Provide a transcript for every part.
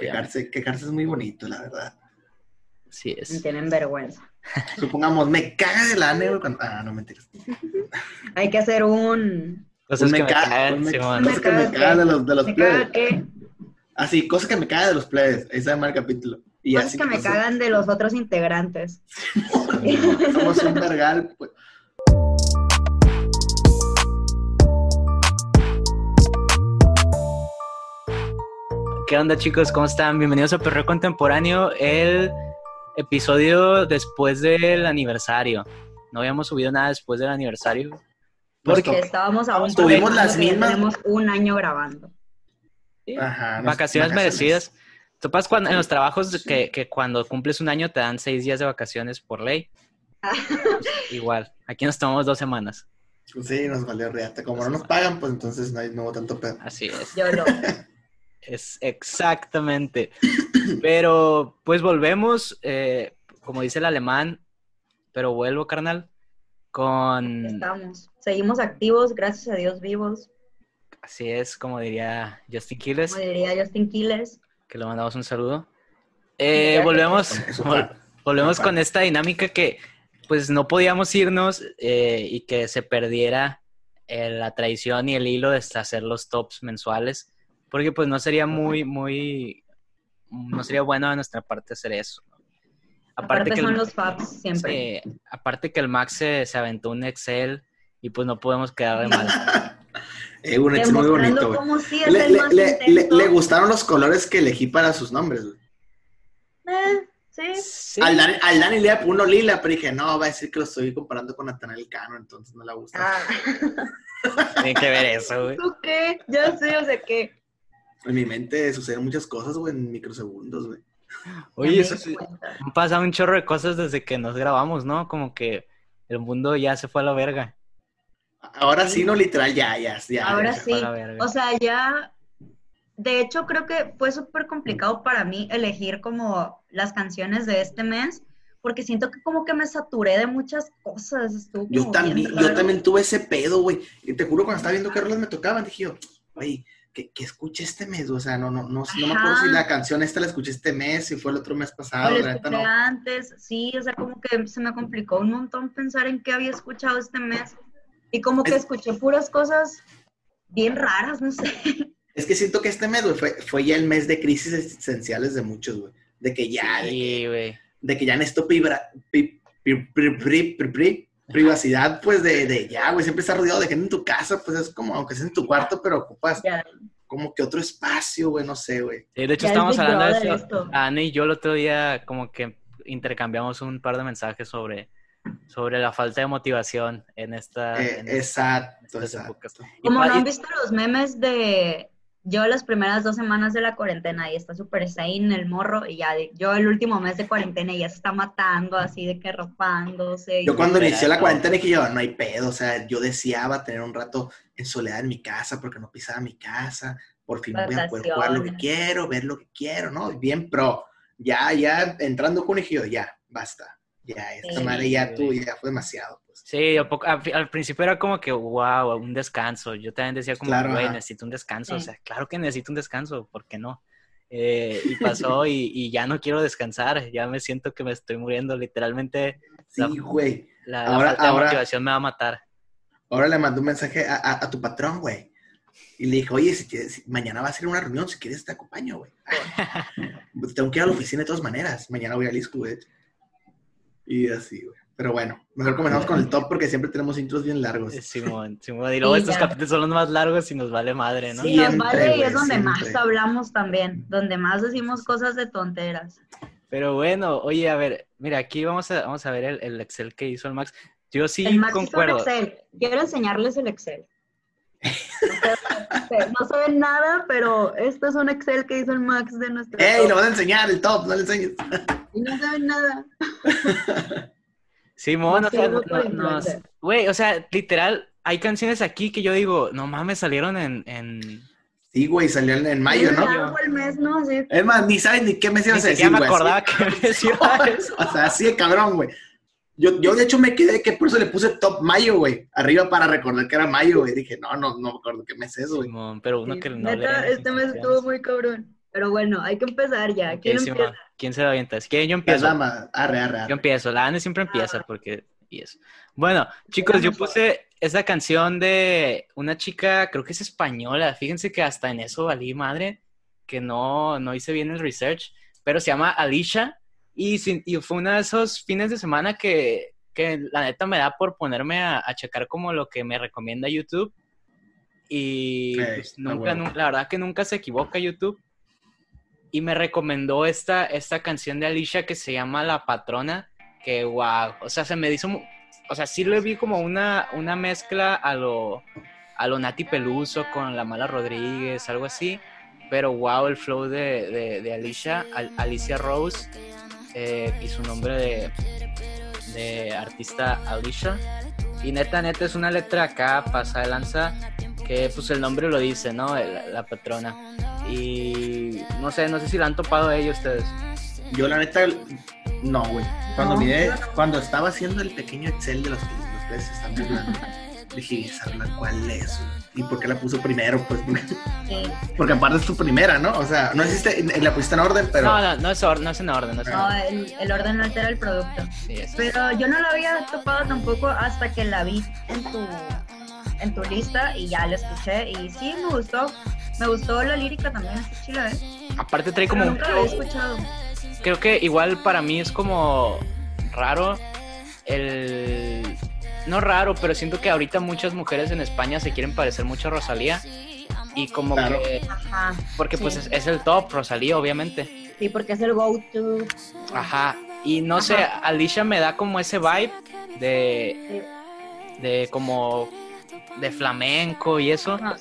Quejarse, quejarse es muy bonito, la verdad. Sí Me es. tienen vergüenza. Supongamos, me caga de la güey. cuando- Ah, no, mentiras. Hay que hacer un... Cosas que me me caga- me- que me caga que- de los, de los Me plebes. caga que... Así, cosas que me cagan de los plebes. Ahí se llama el capítulo. Y Cosas así que me cosas- cagan de los otros integrantes. Somos un vergal. pues. ¿Qué onda chicos? ¿Cómo están? Bienvenidos a Perreo Contemporáneo, el episodio después del aniversario. No habíamos subido nada después del aniversario. Porque estábamos aún Tuvimos las mismas- Tenemos un año grabando. Ajá, Vacaciones merecidas. Topas cuando, en los trabajos que, que cuando cumples un año te dan seis días de vacaciones por ley. Pues, igual, aquí nos tomamos dos semanas. Sí, nos valió reata. Como no nos pagan, pues entonces no hay no hubo tanto pedo. Así es. Yo lo... Es exactamente. Pero pues volvemos, eh, como dice el alemán, pero vuelvo, carnal, con... Estamos. Seguimos activos, gracias a Dios vivos. Así es, como diría Justin Quiles, Como diría Justin Quiles. que le mandamos un saludo. Eh, volvemos vol- volvemos con esta dinámica que pues no podíamos irnos eh, y que se perdiera eh, la tradición y el hilo de hacer los tops mensuales, porque pues no sería muy, muy, no sería bueno de nuestra parte hacer eso. ¿no? Aparte, que son el- los faps siempre. Sí, aparte que el Max se, se aventó un Excel y pues no podemos quedar de mal. Eh, un ex muy bonito, es Le, el le- más le- intenso. le- le gustaron los colores que elegí para sus nombres, güey. Eh, sí. Sí. Al, Dani, al Dani le uno lila, pero dije, no, va a decir que lo estoy comparando con Natanael Cano, entonces no le gusta. Ah, Tiene que ver eso, güey. ¿Tú qué? Ya sé, o sea que... En mi mente suceden muchas cosas, güey, en microsegundos, güey. Oye, eso sí, han pasado un chorro de cosas desde que nos grabamos, ¿no? Como que el mundo ya se fue a la verga. Ahora sí, no literal, ya, ya, ya. Ahora ya. sí. O sea, ya... De hecho, creo que fue súper complicado para mí elegir como las canciones de este mes, porque siento que como que me saturé de muchas cosas. Estuvo Yo como también, yo también tuve ese pedo, güey. Y te juro, cuando estaba viendo qué rolas me tocaban, dije yo, oye, ¿qué, qué escuché este mes? O sea, no, no, no, no me acuerdo si la canción esta la escuché este mes, si fue el otro mes pasado, la neta no. antes, sí, o sea, como que se me complicó un montón pensar en qué había escuchado este mes. Y como que Es- escuché puras cosas bien raras, no sé. Es que siento que este mes, güey, fue, fue ya el mes de crisis existenciales de muchos, güey. De que ya, de, que, Sí, güey. de que ya pri- pri- pri- privacidad, pues de, de ya, güey, siempre estar rodeado de gente en tu casa, pues es como, aunque sea en tu cuarto, pero ocupas Ya, como que otro espacio, güey, no sé, güey. Sí, de hecho, Ya es estábamos hablando de Brother esto. Ana y yo el otro día como que intercambiamos un par de mensajes sobre, sobre la falta de motivación en esta... Eh, en exacto, estas exacto. Como no han visto los memes de yo las primeras dos semanas de la cuarentena y está súper sane el morro y ya de- yo el último mes de cuarentena y ya se está matando así de que ropándose. Yo cuando inicié la cuarentena dije yo, no hay pedo, o sea, yo deseaba tener un rato en soledad en mi casa porque no pisaba mi casa, por fin voy a poder jugar lo que quiero, ver lo que quiero, ¿no? Bien pro. Ya, ya, entrando con yo, ya, basta. Ya, esta Sí. madre ya tú, ya fue demasiado. Sí, a poco- a- al principio era como que, wow, un descanso. Yo también decía como, Claro, güey, ajá. necesito un descanso. O sea, claro que necesito un descanso, ¿por qué no? Eh, y pasó y, y ya no quiero descansar, ya me siento que me estoy muriendo. Literalmente Sí, La- güey. la, la Ahora- falta de ahora- motivación me va a matar. Ahora le mandé un mensaje a, a- a tu patrón, güey. Y le dije, oye, si quieres, si- mañana va a ser una reunión, si quieres te acompaño, güey. Tengo que ir a la oficina de todas maneras. Mañana voy a Lisco, güey. Y así, güey. Pero bueno, mejor comenzamos con el top porque siempre tenemos intros bien largos. Simón, Simón. Y luego Sí, estos ya. capítulos son los más largos y nos vale madre, ¿no? Sí, nos vale y es donde más hablamos también, donde más decimos cosas de tonteras. Pero bueno, oye, a ver, mira, aquí vamos a, vamos a ver el, el Excel que hizo el Max. Yo sí el Max hizo un concuerdo. Excel. Quiero enseñarles el Excel. No se- ve nada, pero este es un Excel que hizo el Max de nuestro. ¡Ey! Lo van a enseñar, el top, no le enseñes. Y no se ve nada. Simón, o sea, no, influencer. güey, o sea, literal, hay canciones aquí que yo digo, no mames, salieron en, en... Sí, güey, salió en, mayo, ¿no? Ya el mes, ¿no? Sí. Es más, ni sabes ni qué me Ni ibas a decir, siquiera me acordaba que me decía eso. O sea, así de cabrón, güey. Yo, yo, de hecho, me quedé que por eso le puse top mayo, güey. Arriba para recordar que era mayo, güey. Dije, no, no, no me acuerdo qué mes es, güey. Simón, pero uno Sí, que no Neta, este mes estuvo muy cabrón. Pero bueno, hay que empezar ya. ¿Quién empieza? ¿Quién se da avienta? Si quieren, yo empiezo. damas. Arre, arre, Yo arre. empiezo. La Anne siempre Ah. empieza porque... Y eso. Bueno, chicos, yo puse esa canción de una chica, creo que es española. Fíjense que hasta en eso valí madre, que no, no hice bien el research, pero se llama Alicia y, sin- y fue uno de esos fines de semana que, que la neta me da por ponerme a, a checar como lo que me recomienda YouTube. Y Ey, pues, nunca, bueno. la verdad que nunca se equivoca YouTube. Y me recomendó esta, esta canción de Alicia que se llama La Patrona, que wow, o sea, se me hizo, o sea, sí le vi como una, una mezcla a lo, a lo Nati Peluso con La Mala Rodríguez, algo así, pero wow, el flow de, de, de Alicia, Al- Alicia Rose, eh, y su nombre de, de artista Alicia, y neta, neta, es una letra acá, pasa de lanza, que pues el nombre lo dice, ¿no? El- la patrona. Y no sé, no sé si la han topado ellos ustedes. Yo, la neta, no, güey. Cuando No, miré, cuando estaba haciendo el pequeño Excel de los, los peces, están burlando, dije, ¿esa rola cuál es? ¿Y por qué la puso primero? Pues porque, Sí. porque aparte es tu primera, ¿no? O sea, no existe, la pusiste en orden, pero. No, no, no es, or- no es en orden, no es en No, orden. el, el orden no altera el producto. Sí, es- Pero yo no la había topado tampoco hasta que la vi en tu, en tu lista y ya la escuché. Y sí, me gustó. Me gustó la lírica también, está chila, ¿eh? Aparte trae Pero como un nunca la escuchado. creo que igual para mí es como raro el no raro, pero siento que ahorita muchas mujeres en España se quieren parecer mucho a Rosalía y como Claro. que Ajá. porque pues es, es el top Rosalía obviamente. Sí, porque es el go-to. Ajá. Y no sé, Ajá. Alicia me da como ese vibe de Sí. de como de flamenco y eso, Ajá.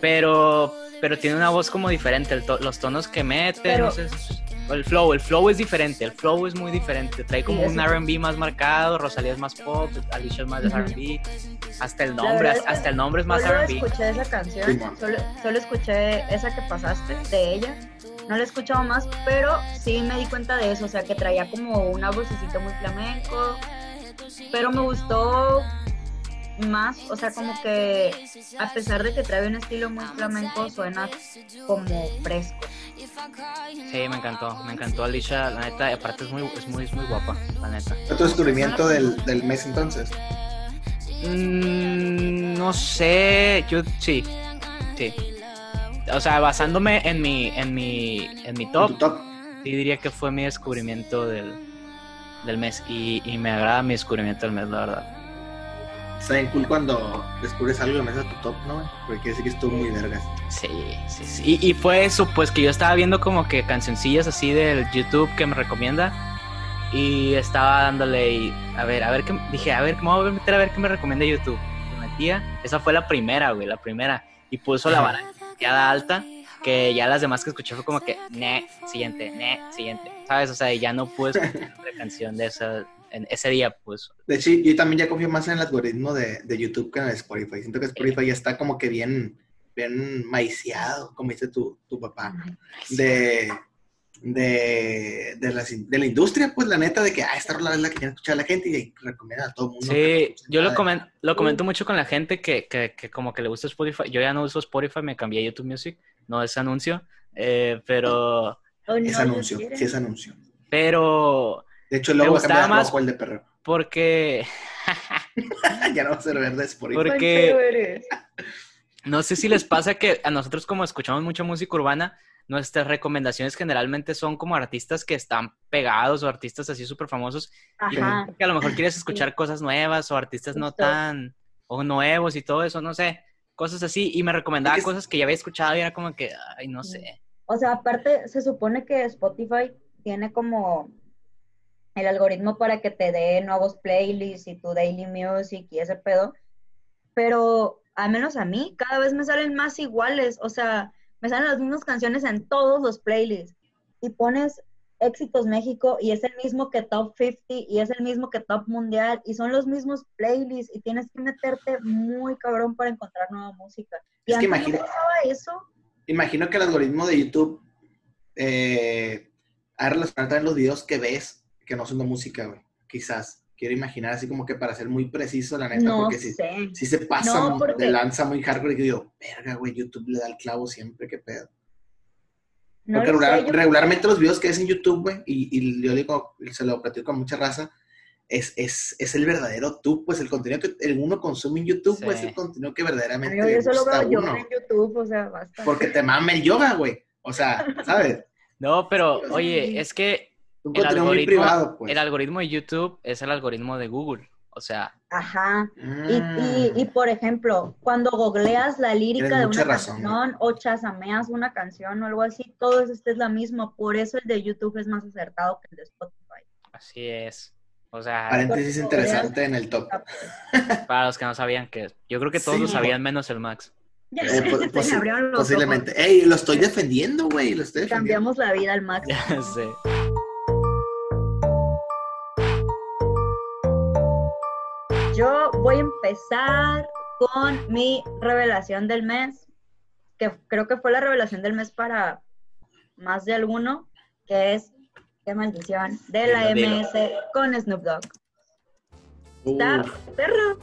pero pero tiene una voz como diferente, el to- los tonos que mete, Pero- no sé, es- el flow, el flow es diferente, el flow es muy diferente, trae como Sí, un R&B más marcado, Rosalía es más pop, Alicia es más de. R&B, hasta el nombre, hasta, es que hasta el nombre es más Solo R&B. escuché esa canción, solo, solo escuché esa que pasaste de ella. No la he escuchado más, pero sí me di cuenta de eso, o sea, que traía como una vocecita muy flamenco, pero me gustó más, o sea, como que a pesar de que trae un estilo muy flamenco, suena como fresco. Sí, me encantó, me encantó Alicia, la neta, y aparte es muy, es muy, es muy guapa, la neta. ¿Fue tu descubrimiento del, del mes entonces? Mm, no sé, yo sí, sí. O sea, basándome en mi, en mi, en mi ¿En top, top? sí diría que fue mi descubrimiento del, del mes y, y me agrada mi descubrimiento del mes, la verdad. Está bien cool cuando descubres algo y metes a tu top, ¿no? Porque decir que estuvo muy vergas. Sí, sí, sí. Y, y fue eso, pues que yo estaba viendo como que cancioncillas así del YouTube que me recomienda y estaba dándole y a ver, a ver qué, dije, a ver, me voy a meter a ver qué me recomienda YouTube. Me metía, esa fue la primera, güey, la primera. Y puso la vara alta, que ya las demás que escuché fue como que, ne, siguiente, ne, siguiente. ¿Sabes? O sea, ya no pude escuchar otra canción de esa, en ese día, pues. De hecho, yo también ya confío más en el algoritmo de, de YouTube que en el Spotify. Siento que Spotify ya está como que bien, bien maiciado, como dice tu, tu papá, de, de, de, la, de la industria, pues la neta, de que, ah, esta rola es la que tiene que escuchar la gente y recomienda a todo el mundo. Sí, yo lo, nada. comen- lo comento mucho con la gente que, que, que como que le gusta Spotify. Yo ya no uso Spotify, me cambié a YouTube Music, no es anuncio, eh, pero, Oh, Es no, anuncio, yo quiero. sí es anuncio. pero, De hecho, el Me logo va a gustaba cambiar más- rojo el de perro. porque, ya no va a ser verde Spotify. Por- porque- no sé si les pasa que a nosotros como escuchamos mucha música urbana, nuestras recomendaciones generalmente son como artistas que están pegados o artistas así súper famosos, Ajá. que a lo mejor quieres escuchar cosas nuevas o artistas no tan, o nuevos y todo eso, no sé, cosas así, y me recomendaba Es cosas que ya había escuchado y era como que, ay, no sé. O sea, aparte, se supone que Spotify tiene como el algoritmo para que te dé nuevos playlists y tu daily music y ese pedo, pero al menos a mí cada vez me salen más iguales, o sea, me salen las mismas canciones en todos los playlists y pones Éxitos México y es el mismo que Top 50 y es el mismo que Top Mundial y son los mismos playlists y tienes que meterte muy cabrón para encontrar nueva música. Y Es que antes no imagina- pasaba eso. Imagino que el algoritmo de YouTube eh, ha relacionado también los videos que ves que no son de música, güey. Quizás. Quiero imaginar así como que para ser muy preciso, la neta, No porque si, si se pasa No, mu- porque- de lanza muy hardcore y digo, verga, güey, YouTube le da el clavo siempre, qué pedo. No Porque lo sé, regular- yo- regularmente los videos que ves en YouTube, güey, y, y yo digo, y se lo platico con mucha raza, es, es, es el verdadero tú, pues el contenido que el uno consume en YouTube, Sí. pues es el contenido que verdaderamente Yo, le yo solo gusta veo yoga en YouTube, o sea, basta. Porque te mama el yoga, güey. O sea, ¿sabes? No, pero Sí. oye, es que Un El contenido muy algoritmo- privado, pues. el algoritmo de YouTube es el algoritmo de Google. O sea, Ajá. Y, Mm. y, y, por ejemplo, cuando googleas la lírica Tienes de una razón, canción o chasameas una canción o algo así, todo eso es la mismo. Por eso el de YouTube es más acertado que el de Spotify. así es. O sea, Paréntesis interesante en el top. Pues, para los que no sabían que yo creo que todos Sí. lo sabían menos el Max. Ya Eh, posiblemente. Ey, lo estoy defendiendo, güey. Lo estoy ojos. defendiendo. Cambiamos la vida al máximo. Ya sé. Yo voy a empezar con mi revelación del mes, que creo que fue la revelación del mes para más de alguno, que es, qué maldición, de la Dilo, dilo. MS con Snoop Dogg. Está Uf, perro.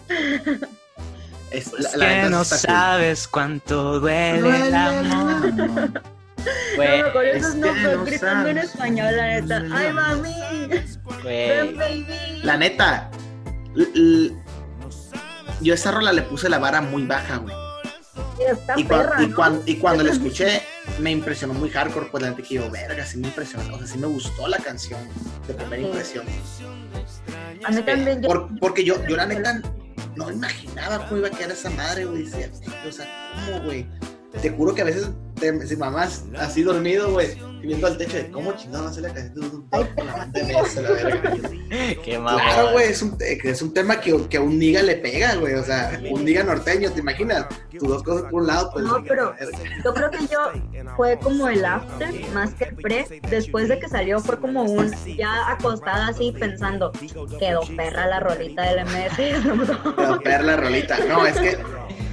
es, Pues la- la que no está cool. sabes cuánto duele Duele el amor. amor. Güey, No, con es eso que Snoop Dogg no gritando en español, la neta. ¡Ay, mami! ¡Ven, baby! La neta, l- yo a esa rola le puse la vara muy baja, güey. Y, cua- perra, y ¿no? cuan- y cuando la escuché, me impresionó muy hardcore, pues la neta que yo, verga, sí me impresionó. O sea, sí me gustó la canción de primera Sí. impresión. A mí también. yo- Por- porque yo, yo la neta no imaginaba cómo iba a quedar esa madre, güey. O sea, ¿cómo, güey? Te juro que a veces te, si mamás así dormido, güey, y viendo al techo de cómo chingado ser la canción de un con la banda de mesa, la verga. Qué mamón. Claro, güey, es un, es un tema que, que a un niga le pega, güey. O sea, un niga norteño, ¿te imaginas? Tus dos cosas por un lado, pues. No, pero yo creo que yo fue como el after más que el pre. Después de que salió fue como un ya acostada así pensando, quedó perra la rolita del MS. Pero perla rolita. No, es que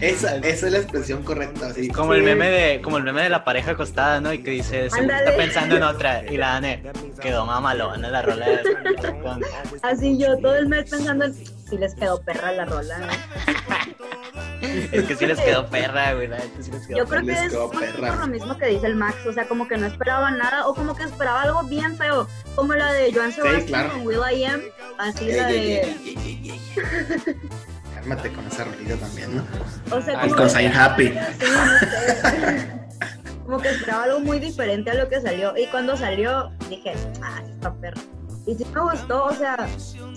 esa, esa es la expresión correcta. Así. Como el meme de, como el meme de la pareja acostada, ¿no? Y que dice, Ándale. Pensando en otra. Y la Ane, quedó mamalona la rola. de- con- Así yo todo el mes pensando en si les quedó perra la rola. Es que sí les quedó perra, güey. sí les quedó Yo creo Les que es perra. lo mismo que dice el Max, o sea, como que no esperaba nada o como que esperaba algo bien feo, como la de Joan Sebastian claro. con Will I Am, así la de... ey. Cálmate con esa rolita también, ¿no? O sea, Ay, con Sign Happy. Sí, no sé. Como que esperaba algo muy diferente a lo que salió. Y cuando salió, dije, ah, está perra. Y sí me gustó, o sea,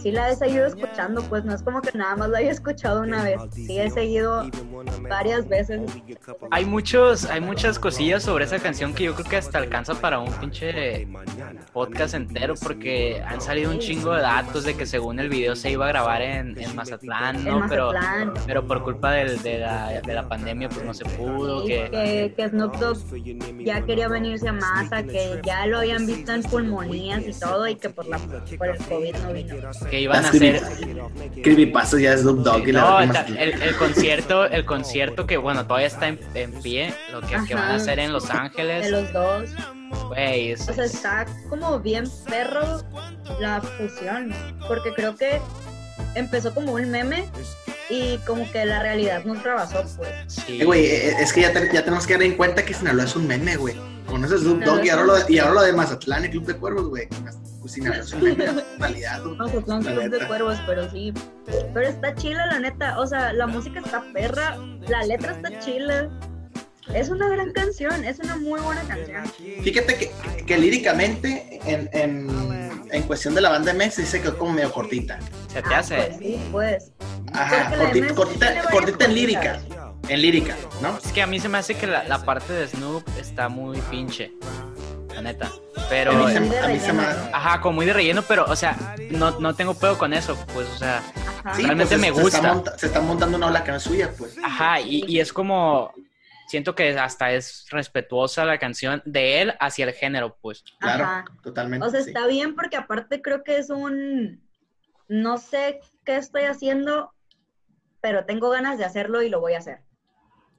sí la he seguido escuchando, pues no es como que nada más la haya escuchado una vez. Sí he seguido varias veces. Hay muchos, hay muchas cosillas sobre esa canción que yo creo que hasta alcanza para un pinche podcast entero porque han salido un chingo de datos de que según el video se iba a grabar en, en Mazatlán, ¿no? en Pero, Mazatlán. pero por culpa de, la, de la pandemia pues no se pudo, que... que, que Snoop Dogg ya quería venirse a Maza, que ya lo habían visto en pulmonías y todo, y que por, la, por el COVID no vino. que iban a hacer Creepypasta ya es Dogg y la no, verga ta- el, el concierto el concierto que bueno todavía está en, en pie lo que, que van a hacer en Los De Ángeles los dos. güey es- O sea, está como bien perro la fusión, porque creo que empezó como un meme y como que la realidad nos rebasó, pues. sí. Eh, güey, eh, es que ya, te- ya tenemos que dar en cuenta que Sinaloa es un meme, güey. Con eso es Snoop Dogg y ahora, lo de, y ahora lo de Mazatlán y Club de Cuervos, güey. Pues Sinaloa es. Mazatlán Club de neta. Cuervos, pero sí. Pero está chila, la neta. O sea, la música está perra, la letra está chila. Es una gran canción, es una muy buena canción. Fíjate que, que líricamente, en, en, en cuestión de la banda MS, dice que es como medio cortita. se te Ah, hace Pues sí, pues. Ajá, cortita, cortita, cortita en lírica. En lírica, ¿no? es que a mí se me hace que la, la parte de Snoop está muy pinche la neta pero a mí se, de a mí se me... ajá como muy de relleno pero o sea no, no tengo pedo con eso pues o sea. Sí, Realmente pues, me se- Se gusta. está, monta- se está montando una ola que no es suya, pues. ajá y, y es como siento que hasta es respetuosa la canción de él hacia el género pues Claro, Ajá. totalmente. O sea, sí. está bien porque aparte creo que es un... No sé qué estoy haciendo, pero tengo ganas de hacerlo y lo voy a hacer.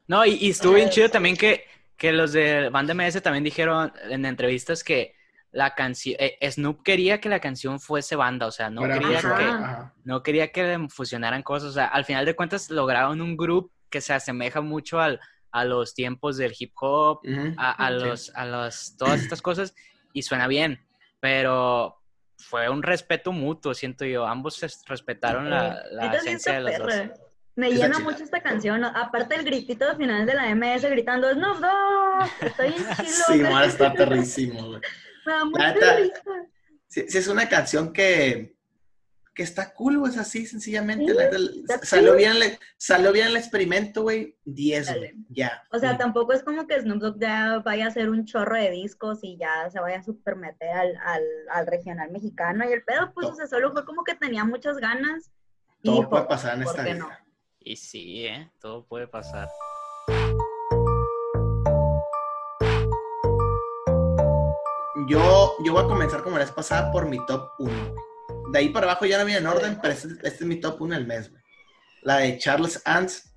No, y, y estuvo bien Eh, chido también que, que los de Banda MS también dijeron en entrevistas que la canción, Snoop quería que la canción fuese banda, o sea, no quería que, ajá. no quería que fusionaran cosas, o sea, al final de cuentas lograron un grupo que se asemeja mucho al, a los tiempos del hip hop, a, a Sí. los, a los, todas estas cosas y suena bien, pero fue un respeto mutuo, siento yo. Ambos respetaron la, la sí esencia de los dos. Me llena mucho esta canción. ¿no? Aparte el gritito al final de la MS gritando Snoop Dogg. Estoy chilo. Sí, man, está perrísimo, güey. Sí, sí, es una canción que, que está cool, güey, es así, sencillamente. Sí, la salió, cool. bien, el- salió bien el experimento, güey. 10, güey. Ya. O sea, Sí. tampoco es como que Snoop Dogg ya vaya a hacer un chorro de discos y ya se vaya a super meter al, al, al regional mexicano. Y el pedo, pues, No. o sea, solo fue como que tenía muchas ganas. Todo puede pasar en ¿por esta vida. no? Y sí, ¿eh? Todo puede pasar. Yo, yo voy a comenzar como la vez pasada por mi top 1, güey. De ahí para abajo ya no viene en orden, pero este, este es mi top 1 del mes. La de Charles Ants,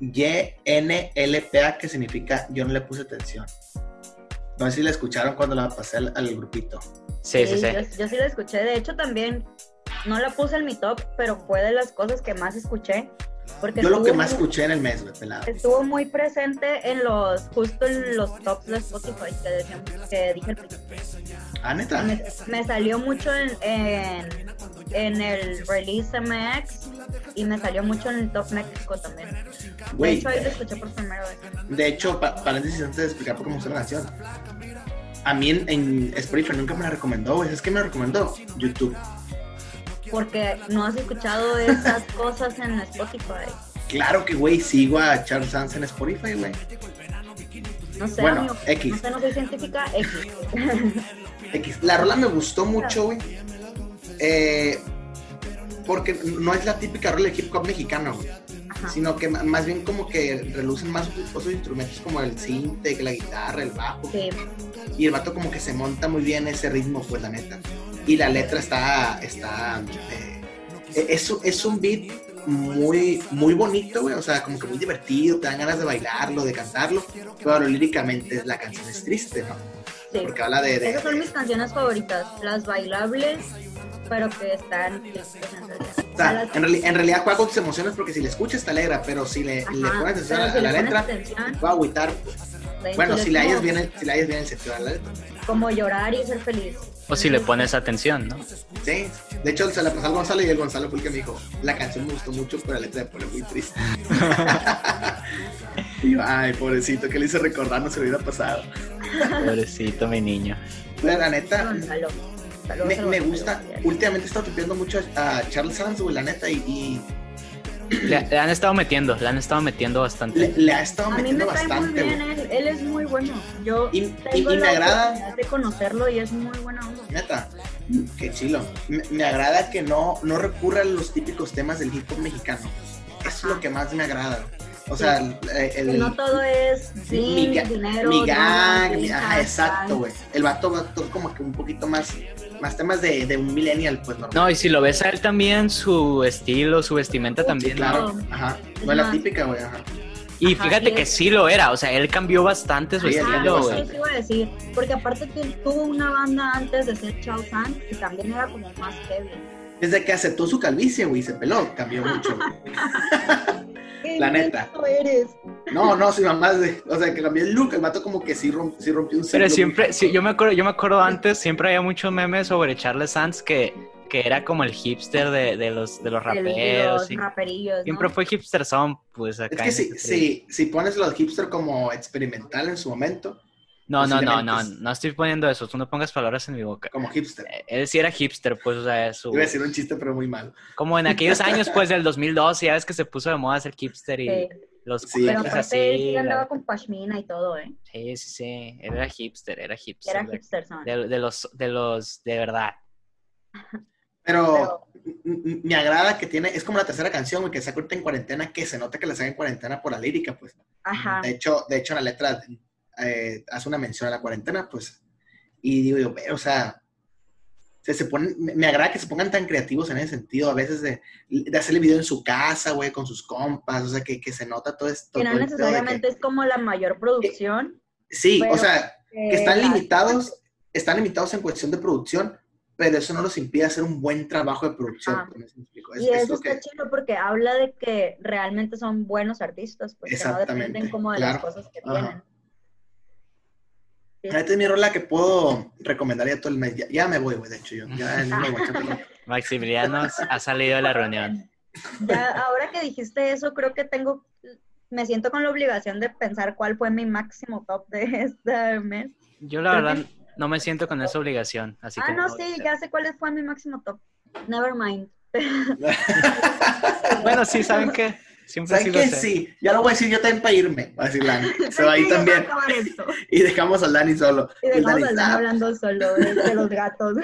Y-N-L-P-A, que significa yo no le puse atención. No sé si la escucharon cuando la pasé al, al grupito. Sí, sí, sí. Yo, yo sí la escuché. De hecho, también no la puse en mi top, pero fue de las cosas que más escuché. Porque Yo lo que más muy- escuché en el mes, güey, pelado. Estuvo muy presente en los, justo en los tops de Spotify que, decíamos, que dije al principio. Ah, neta. Me, me salió mucho en, en, en el Release MX y me salió mucho en el Top México también. De hecho, ahí lo escuché por primera vez. De hecho, pa- paréntesis antes de explicar por qué me gusta la canción. A mí en, en Spotify nunca me la recomendó, güey. ¿Es que me la recomendó? YouTube. Porque no has escuchado esas cosas en Spotify. Claro que, güey, sigo a Charles Sanz en Spotify, güey. No sé, Bueno, amigo. X. No sé, no soy científica. X. X. La rola me gustó mucho, güey. Eh, porque no es la típica rola de hip hop mexicano, güey. Sino que más bien como que relucen más otros instrumentos como el synth, la guitarra, el bajo. Sí. Y el vato como que se monta muy bien ese ritmo, pues la neta. Y la letra está, está, eh, es, un- es un beat muy, muy bonito, güey. O sea, como que muy divertido, te dan ganas de bailarlo, de cantarlo. Pero líricamente la canción es triste, ¿no? Sí. Porque habla de... de- Esas son mis canciones favoritas. Las bailables, pero que están tristes en realidad. o sea, en, reali- en realidad juega con tus emociones porque si le escuchas te alegra, pero si le, le Ajá, pones atención a, si a la le letra, va a agüitar. de Bueno, si le hayas bien, el- si le hayas bien el sentido a la letra. Como llorar y ser feliz. O si le pones atención, ¿no? Sí, de hecho se la pasó al Gonzalo y el Gonzalo fue el que me dijo, la canción me gustó mucho, pero la letra me pone muy triste. y yo, ay, pobrecito, que le hice recordar, no se le hubiera pasado. Pobrecito mi niño. Pero la neta, Gonzalo. Me, gusta, Gonzalo. últimamente he estado tripeando mucho a Charles Sands, güey, la neta, y, y Le, le han estado metiendo, le han estado metiendo bastante. le, le ha estado A mí me metiendo cae muy bastante, bien él. Él es muy bueno. Yo Y- y- tengo y me la agrada- de conocerlo y es muy buena onda. Neta, qué chilo. Me, me agrada que no, no recurra a los típicos temas del hip hop mexicano. Es Ajá. lo que más me agrada. O sea, el, el- Que no todo es mi, bling, ga- dinero, mi gang, mi- ajá, exacto, güey. El vato va todo como que un poquito más, más temas de, de un millennial, pues normal. No, y si lo ves a él también, su estilo, su vestimenta también. Sí, claro, no. ajá. Es No es la típica, güey, ajá. Y Ajá, fíjate que sí lo era, o sea, él cambió bastante su Sí, Ah, estilo, eso güey. sí iba a decir, porque aparte que tuvo una banda antes de ser Chao San y también era como más heavy. Desde que aceptó su calvicie, güey, se peló, cambió mucho. güey. ¡Qué La neta. eres! No, no, sí, mamá, de- o sea, que cambió el look, el vato como que sí, romp- sí rompió un Pero siempre, sí, yo me acuerdo, yo me acuerdo antes, siempre había muchos memes sobre Charles Sands que, que era como el hipster de, de los, de los de raperos. los y raperillos, ¿no? siempre fue hipster son, pues acá. Es que si, si, si pones los hipster como experimental en su momento, No, no, no, no, no estoy poniendo eso, tú no pongas palabras en mi boca. como hipster. Eh, Él sí era hipster, pues, o sea, su, Iba a decir un chiste, pero muy malo. como en aquellos años, pues, del 2012, ya ves que se puso de moda ser hipster y Sí. los Sí, Pero aparte él sí así. andaba la- con pashmina y todo, ¿eh? Sí, sí, sí, él era hipster, era hipster. Era hipster son. de, de los, de los, de verdad. Pero me agrada que tiene, es como la tercera canción, que saca ahorita en cuarentena, que se nota que la saca en cuarentena por la lírica, pues. Ajá. De hecho, de hecho, en la letra eh, hace una mención a la cuarentena, pues. Y digo yo, o sea, se, se ponen, me, me agrada que se pongan tan creativos en ese sentido, a veces de, de hacerle video en su casa, güey, con sus compas, o sea, que, que se nota todo esto. Que no el que- necesariamente es como la mayor producción. sí, pero o sea, que están limitados, están limitados en cuestión de producción, pero eso no los impide hacer un buen trabajo de producción. Ah. Y es eso está que- chido porque habla de que realmente son buenos artistas, pues que no dependen como de las cosas que Ajá. tienen. Esta es mi rola que puedo recomendar ya todo el mes. Ya, ya me voy, güey, de hecho, yo. Ya no me voy a. Maximiliano ha salido de la reunión. Ya, ahora que dijiste eso, creo que tengo, me siento con la obligación de pensar cuál fue mi máximo top de este mes. Yo la Creo verdad no me siento con esa obligación, así que ah, no, sí, ya sé cuál fue mi máximo top. Never mind. Bueno, sí, ¿saben qué? Siempre sí ¿Saben lo qué? Sí, ya lo voy a decir yo también para irme. Va a decir Lani. Se va a ir también. Y dejamos al Dani solo. Y El dejamos Dan ah, hablando solo de, de los gatos.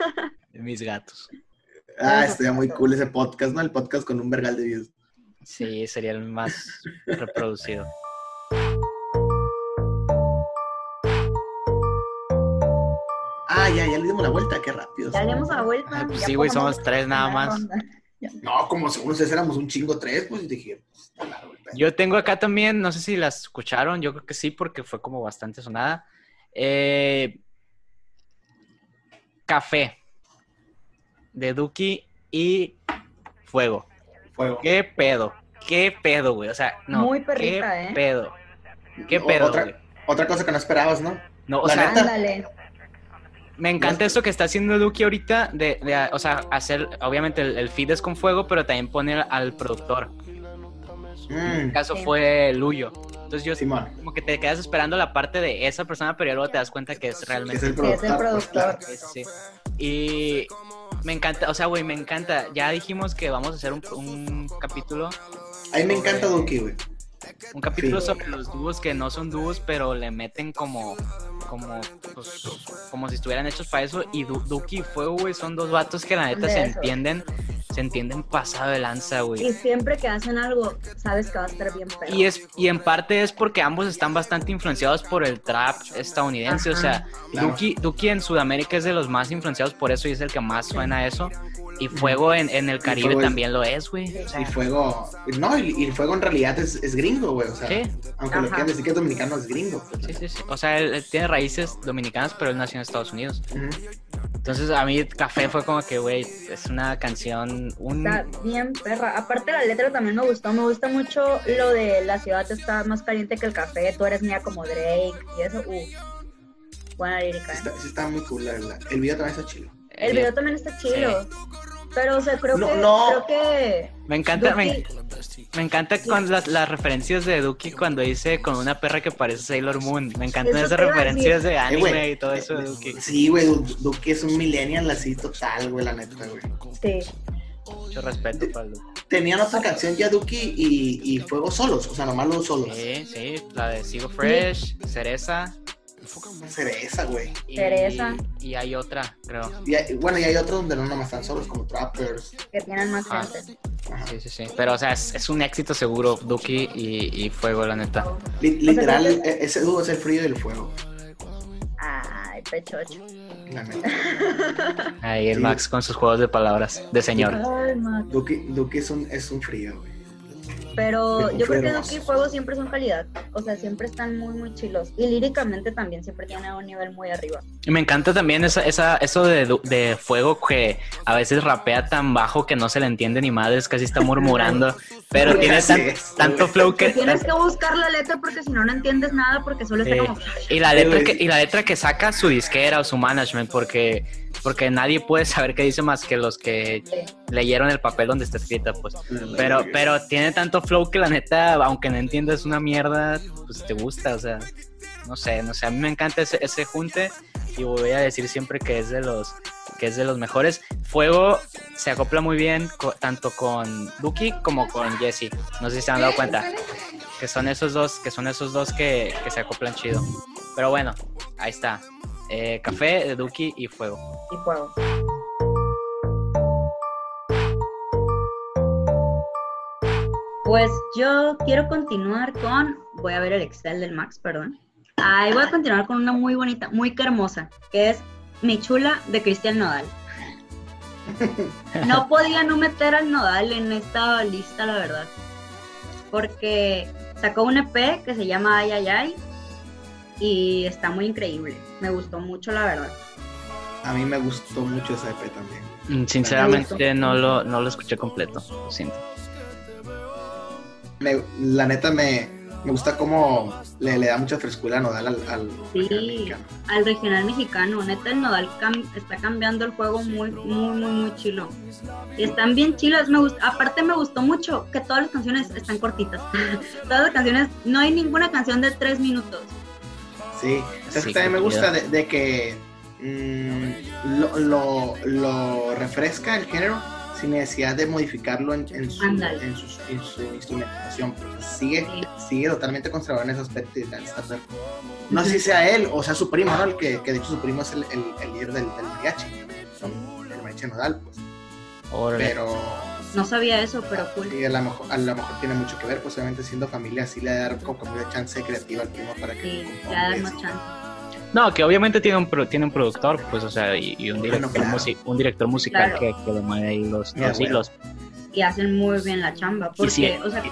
Mis gatos. Ah, estaría muy cool ese podcast, ¿no? El podcast con un vergal de views. Sí, sería el más reproducido. Ah, ya, ya le dimos la vuelta, qué rápido. Ya le damos a la vuelta. Ay, pues sí, güey, somos tres nada más. ronda. No, como según ustedes éramos un chingo tres, pues dije, pues, está largo el pedo. Yo tengo acá también, no sé si las escucharon, yo creo que sí, porque fue como bastante sonada. Eh, Café de Duki y Fuego. Fuego. ¿Qué pedo? ¿Qué pedo, güey? O sea, no. Muy perrita, ¿qué ¿eh? pedo? ¿Qué pedo, Otra, güey? otra cosa que no esperabas, ¿no? No, o la sea, neta. Ándale. Me encanta esto que está haciendo Duki ahorita, de, de, o sea, hacer, obviamente el, el feed es con fuego, pero también poner al productor. En mi caso fue Luyo. Entonces yo Simón. como que te quedas esperando la parte de esa persona, pero ya luego te das cuenta que es realmente es el Sí, es el productor. pues, sí. Y me encanta, o sea, güey, me encanta. Ya dijimos que vamos a hacer un, un capítulo, A mí me encanta Duki, güey. un capítulo Sí. sobre los dúos que no son dúos, pero le meten como, como, pues, como si estuvieran hechos para eso. Y Du- Duki y Fuego, güey, son dos vatos que la neta De se esos. entienden, se entienden pasado de lanza, güey. Y siempre que hacen algo, sabes que va a estar bien perro. Y, es, y en parte es porque ambos están bastante influenciados por el trap estadounidense. O Ajá. sea, Claro. Duki, Duki en Sudamérica es de los más influenciados por eso y es el que más suena a eso. Y Fuego en, en el Caribe Fuego es- también lo es, güey. O sea, Y Fuego. No, y, y Fuego en realidad es, es gringo, güey. O sea, Sí. aunque lo Ajá. quieran decir que es dominicano, es gringo. pues. sí, sí, sí. O sea, él, él tiene raíces dominicanas, pero él nació en Estados Unidos. Ujú. Entonces, a mí Café fue como que, güey, es una canción, un... Está bien perra. Aparte la letra también me gustó. Me gusta mucho lo de la ciudad está más caliente que el café. Tú eres mía como Drake y eso. Uh, buena lírica. Sí ¿eh? está, sí está muy cool, la verdad. El video también está chido. El video también está chido. Pero, o sea, creo No, que... no. Creo que... Me encanta, me, Duki- me encanta con las, las referencias de Duki cuando dice con una perra que parece Sailor Moon. Me encantan Eso esas referencias de Eh, anime güey. y todo eso de Duki. Sí, güey. Du- Duki es un millennial así total, güey, la neta, güey. Sí. Mucho respeto para el Duki. Tenían otra canción ya Duki y, y Fuego solos, o sea, nomás los solos. Sí, sí, la de Sigo Fresh, Cereza. Cereza, güey. Cereza. Y hay otra, creo. Y hay- bueno, y hay otros donde no nomás están solos, como Trappers. Que tienen más Ah. gente. Ajá. Sí, sí, sí. Pero, o sea, es, es un éxito seguro, Duki y, y Fuego, la neta. Li- literal, que- e- ese dúo es el frío y el fuego. Ay, pechocho. La neta. Ahí el Sí. Max con sus juegos de palabras de señor. Ay, Max. Duki, Duki es, un, es un frío, güey. Pero yo creo que y Fuego siempre son calidad. O sea, siempre están muy, muy chilos. Y líricamente también siempre tienen un nivel muy arriba. Y me encanta también esa, esa, eso de, de Fuego que a veces rapea tan bajo que no se le entiende ni madres, casi está murmurando. Pero Sí, tiene tan- es. tanto flow que... Tienes que buscar la letra porque si no, no entiendes nada porque solo está Sí. como... Y la letra Sí, que, y la letra que saca su disquera o su management, porque, porque nadie puede saber qué dice más que los que leyeron el papel donde está escrita, pues. Pero, pero tiene tanto flow que la neta, aunque no entiendas una mierda, pues te gusta, o sea, no sé, no sé, a mí me encanta ese, ese junte y voy a decir siempre que es de los que es de los mejores. Fuego se acopla muy bien co- tanto con Duki como con Jesse. No sé si se han dado cuenta que son esos dos, que son esos dos que, que se acoplan chido. Pero bueno, ahí está. Eh, café de Duki y Fuego. Y Fuego. Pues yo quiero continuar con... Voy a ver el Excel del Max, perdón. Ahí voy a continuar con una muy bonita, muy hermosa, que es Mi Chula de Cristian Nodal. No podía no meter al Nodal en esta lista, la verdad. Porque sacó un EP que se llama Ay Ay y está muy increíble. Me gustó mucho, la verdad. A mí me gustó mucho ese EP también. Mm, Sinceramente no lo, no lo escuché completo, lo siento. Me- la neta me, me gusta cómo le, le da mucha frescura a Nodal al, al Sí. regional mexicano. Al regional mexicano, neta, el Nodal cam- está cambiando el juego muy, muy, muy, muy chilo. Y están bien chilas. Me gust- Aparte, me gustó mucho que todas las canciones están cortitas. todas las canciones, no hay ninguna canción de tres minutos. Sí, ¿sabes Sí, que también me gusta de, de que mm, lo, lo, lo refresca el género sin necesidad de modificarlo en, en su, Ándale. en, sus- en su instrumentación. Pues, sigue, Sí. sigue totalmente conservador en ese aspecto y está. No sé si sea él o sea su primo, ¿no? El que, que de hecho su primo es el, el, el líder del, del mariachi. Son el mariachi nodal, pues. Órale. Pero No sabía eso, pero cool. a, lo mejor, a lo mejor tiene mucho que ver, pues obviamente siendo familia, sí le da como como una chance creativa al primo para que Sí, y dar más chance. No, que obviamente tiene un, pro- tiene un productor, pues, o sea, y, y un, director claro. musi- un director musical Claro. que, que le mueve ahí los, bueno. hilos. Y hacen muy bien la chamba. Porque, sí, o sea,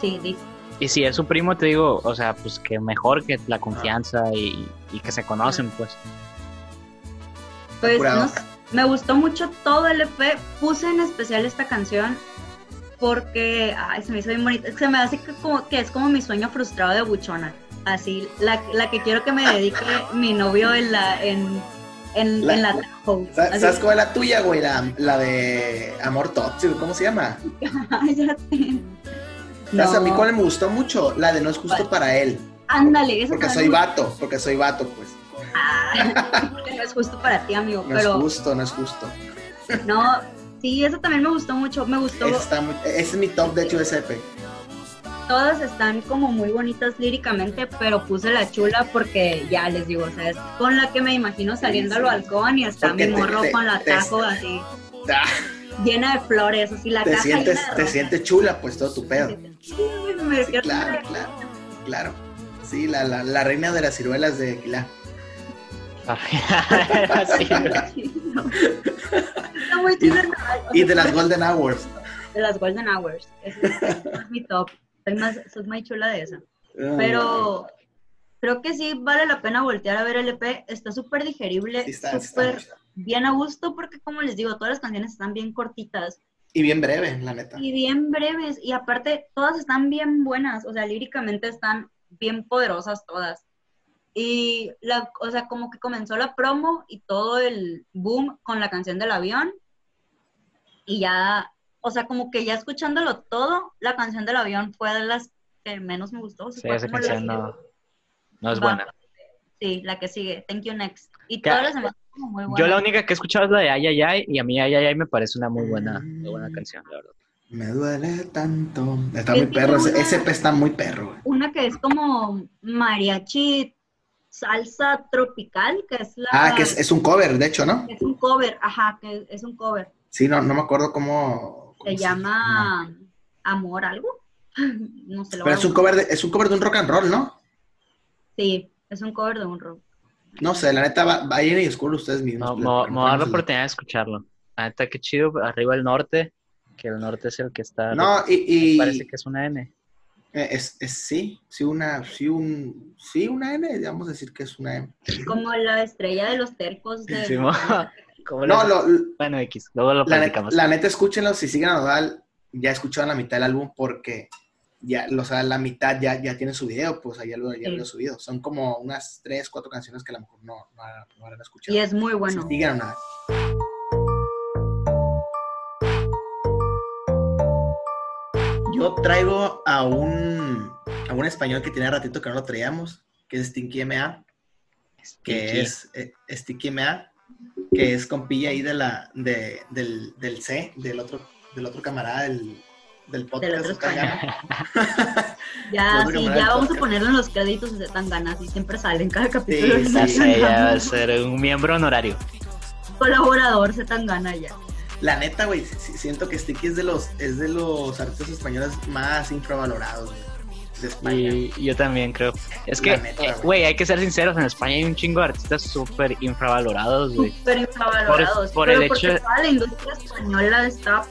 sí, di- Y si es su primo, te digo, o sea, pues que mejor que la confianza y, y que se conocen, pues. Pues no me gustó mucho todo el EP. Puse en especial esta canción porque ay, se me hizo bien bonita. Es que Se me hace que, como, que es como mi sueño frustrado de buchona. Así, la, la que quiero que me dedique mi novio en la en, en, La- en la Tahoe. Sa- Así, ¿Sabes cuál es la tuya, güey? La, la de Amor Tóxico, ¿cómo se llama? sé. ¿Sabes a mí cuál me gustó mucho? La de No es justo para él. ándale, Porque soy vato, porque soy vato, pues. Ah, no es justo para ti, amigo. No pero es justo, no es justo. no, sí, eso también me gustó mucho. Me gustó. Está muy- ese es mi top, de hecho, de. Todas están como muy bonitas líricamente, pero puse la chula porque ya les digo, o sea, es con la que me imagino saliendo al balcón y está Porque mi morro te- con la te- tajo así, Ah, llena de flores, así la te caja sientes, llena de te sientes chula, pues todo tu pedo. Sí, me Sí, quiero- claro, claro, claro. Sí, la, la, la reina de las ciruelas de muy chula. Y de las Golden Hours. de las Golden Hours. Ese es, ese es mi top. Soy más, soy muy chula de esa. Ah, Pero creo que sí vale la pena voltear a ver el EP. Está súper digerible, Sí, sí súper chida. bien a gusto porque como les digo, todas las canciones están bien cortitas Y bien breve, la neta. y bien breves y aparte todas están bien buenas, o sea, líricamente están bien poderosas todas. Y la, o sea, como que comenzó la promo y todo el boom con la canción del avión y ya, o sea, como que ya escuchándolo todo, la canción del avión fue de las que menos me gustó. o sea, Sí, esa canción no, no es Va. buena. Sí, la que sigue, Thank You Next. Y todas las demás son como muy buenas. Yo la única que he escuchado es la de Ay, ay, ay, y a mí Ay, ay, ay me parece una muy buena, muy buena Mm. canción, la verdad. Me duele tanto. Está Es muy perro. no, Ese, está muy perro, una que es como mariachi salsa tropical, que es la... Ah, que es, es un cover, de hecho, ¿no? es un cover, ajá, que es un cover. Sí, no, no me acuerdo cómo. Cómo Se llama Amor algo. No sé lo Pero voy es a un cover de, es un cover de un rock and roll, ¿no? Sí, es un cover de un rock. No sé, la neta, va- vayan y escuchen ustedes mismos. No, me voy a dar la oportunidad de escucharlo. La neta, qué chido, arriba el norte, que el norte es el que está... No, y, y Parece que es una N. eh, es, es- sí, sí una, sí un, sí una N, vamos a decir que es una M. Como la estrella de los tercos de... Sí, ¿Cómo No, lo, Bueno, X, luego lo la, platicamos. la neta, escúchenlo, si siguen a Nodal, ya escucharon la mitad del álbum porque ya, o sea, la mitad ya, ya tiene su video, pues ahí ya lo, ya Sí. lo he subido. Son como unas tres, cuatro canciones que a lo mejor no, no, habrán- no habrán escuchado. Y es muy bueno. Si siguen a Nodal. Yo traigo a un, a un español que tiene ratito que no lo traíamos, que es Stinky MA, que Stinky. es eh, Sticky MA, que es compilla ahí de la, de, del, del C, del otro, del otro camarada del, del podcast. otro Tangana. Ya, Otro sí, ya del vamos a ponerlo en los créditos de tan ganas y siempre sale en cada capítulo. Sí, de sí, Ya va a Tangana. ser un miembro honorario. Colaborador se tan gana ya. La neta, güey, sí- sí, siento que Sticky es de los, es de los artistas españoles más infravalorados güey, de España. Y, yo también creo. Es que, eh, güey. hay que ser sinceros, en España hay un chingo de artistas súper infravalorados, güey. Súper infravalorados. Por- por pero el porque hecho- toda la industria española está...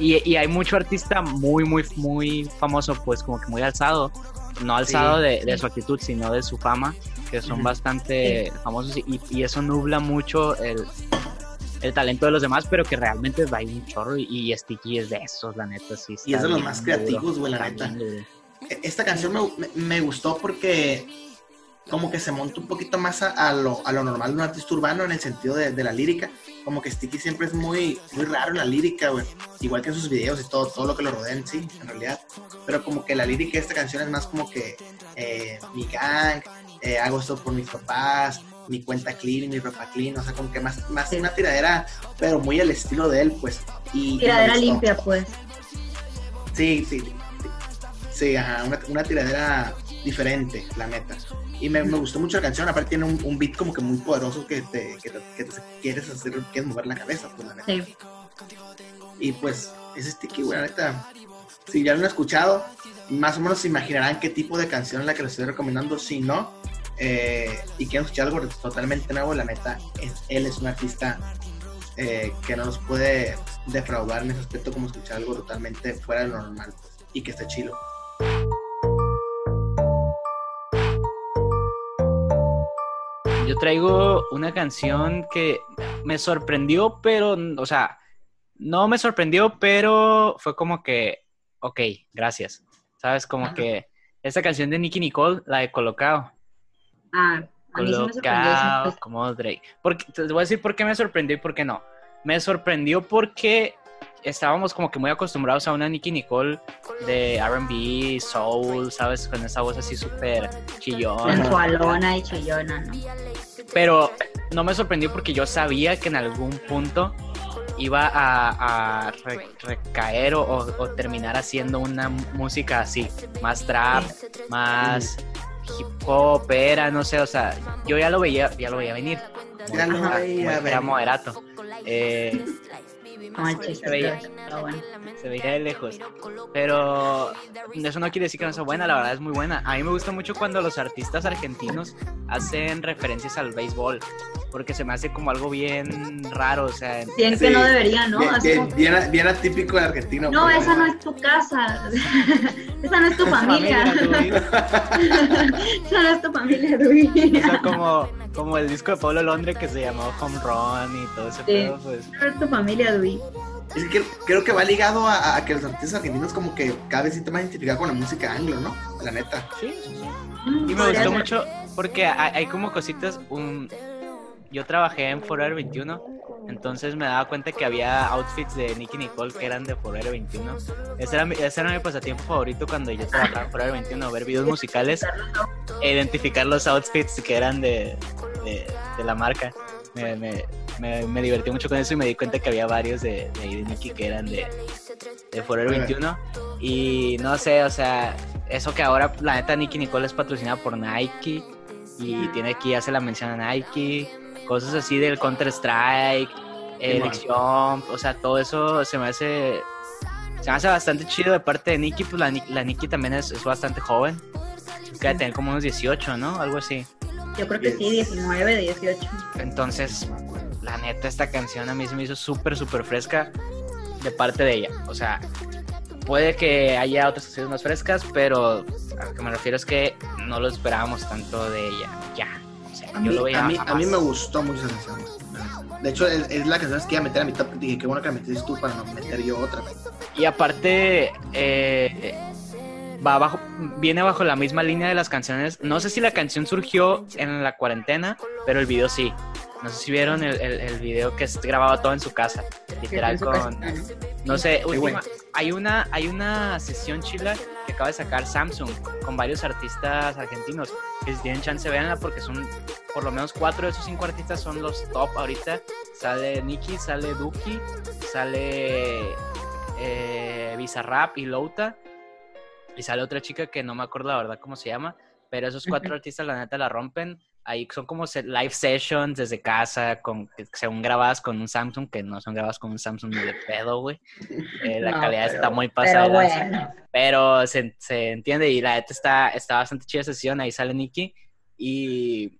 Y, y hay mucho artista muy, muy, muy famoso, pues como que muy alzado. No alzado Sí. de, de su actitud, sino de su fama. que son bastante famosos y, y, eso nubla mucho el, el, talento de los demás, pero que realmente hay un chorro y, y Sticky es de esos, la neta, sí. Y es de los más creativos, güey, la neta. Esta canción me, me, gustó porque como que se monta un poquito más a, lo, a lo, normal de un artista urbano en el sentido de, de, la lírica. Como que Sticky siempre es muy, muy raro en la lírica, güey. Igual que en sus videos y todo, todo lo que lo rodea en sí, en realidad. Pero como que la lírica de esta canción es más como que eh, mi gang, eh, hago esto por mis papás, mi cuenta clean, mi ropa clean, o sea, como que más, más una tiradera, pero muy al estilo de él, pues. Y, tiradera limpia, pues. Sí, sí. Sí, ajá, una, una tiradera diferente, la neta. Y me, me, gustó mucho la canción, aparte tiene un, un beat como que muy poderoso que te, que te, que te quieres hacer, quieres mover la cabeza, pues la neta. Sí. Y pues, ese sticky, güey, la neta. Si ya lo han escuchado, más o menos se imaginarán qué tipo de canción es la que les estoy recomendando. Si no, eh, y quieren escuchar algo totalmente nuevo, la neta, es, él es un artista eh, que no nos puede defraudar en ese aspecto como escuchar algo totalmente fuera de lo normal pues, y que esté chilo. Yo traigo una canción que me sorprendió, pero, o sea, no me sorprendió, pero fue como que, ok, gracias. ¿Sabes? Como que esa canción de Nicky Nicole, la he colocado. Ah, a mí colocado, sí como Drake. Porque, te voy a decir por qué me sorprendió y por qué no. Me sorprendió porque estábamos como que muy acostumbrados a una Nicky Nicole de RB, soul, ¿sabes? Con esa voz así súper chillona. Sensualona y chillona, ¿no? Pero no me sorprendió porque yo sabía que en algún punto iba a, a recaer o, o, terminar haciendo una música así, más trap, más hip hop, era, no sé, o sea, yo ya lo veía, ya lo veía venir. Ya lo veía, era moderato. Eh, se veía, se veía de lejos. Pero eso no quiere decir que no sea buena, la verdad es muy buena. A mí me gusta mucho cuando los artistas argentinos hacen referencias al béisbol, porque se me hace como algo bien raro, o sea... Bien que no debería, ¿no? Bien, bien, bien, atípico de argentino. No, esa no es tu casa, esa no es tu familia. esa no es tu familia, Dui. O sea, como, como el disco de Pablo Londres que se llamó Home Run y todo ese pedo, pues... Tu familia, Dui. Es que creo que va ligado a, a, que los artistas argentinos como que cada vez sienten más identificados con la música anglo, ¿no? La neta. Sí, sí, sí. Y me gustó mucho porque hay, hay como cositas, un... yo trabajé en Forever 21, entonces me daba cuenta que había outfits de Nicky Nicole que eran de Forever 21. Ese era, mi, ese era mi pasatiempo favorito cuando yo trabajaba en Forever 21, ver videos musicales e identificar los outfits que eran de, de, de la marca. Me, me, me, me, divertí mucho con eso y me di cuenta que había varios de, de, de Nicky que eran de, de Forever 21. Y no sé, o sea, eso que ahora la neta Nicky Nicole es patrocinada por Nike y tiene aquí, hace la mención a Nike, cosas así del Counter Strike, eh, Jump, o sea, todo eso se me hace se me hace bastante chido de parte de Nicky, pues la, la Nicky también es, es bastante joven, que tener como unos 18, ¿no? Algo así. Yo creo que sí, 19, 18. Entonces, la neta, esta canción a mí se me hizo súper, súper fresca de parte de ella. O sea, puede que haya otras canciones más frescas, pero a lo que me refiero es que no lo esperábamos tanto de ella. Ya. O sea, a, mí, yo lo veía a, mí, a mí me gustó mucho esa canción. De hecho, es, es, la canción que iba a meter a mi top. Dije, qué bueno que la metiste tú para no meter yo otra. Y aparte, eh, va bajo, viene bajo la misma línea de las canciones. No sé si la canción surgió en la cuarentena, pero el video sí. No sé si vieron el, el, el video que es grabado todo en su casa, literal con, no sé, última, hay una hay una sesión chila que acaba de sacar Samsung con varios artistas argentinos que si tienen chance véanla porque son por lo menos cuatro de esos cinco artistas son los top ahorita. Sale Nicky, sale Duki, sale eh, Bizarrap y Louta y sale otra chica que no me acuerdo la verdad cómo se llama, pero esos cuatro artistas la neta la rompen. Ahí son como live sessions desde casa, con, según grabadas con un Samsung, que no son grabadas con un Samsung de pedo, güey. Eh, la no, calidad pero, está muy pasada. Pero, bueno. pero se, se, entiende y la neta está, está bastante chida sesión. Ahí sale Nicky y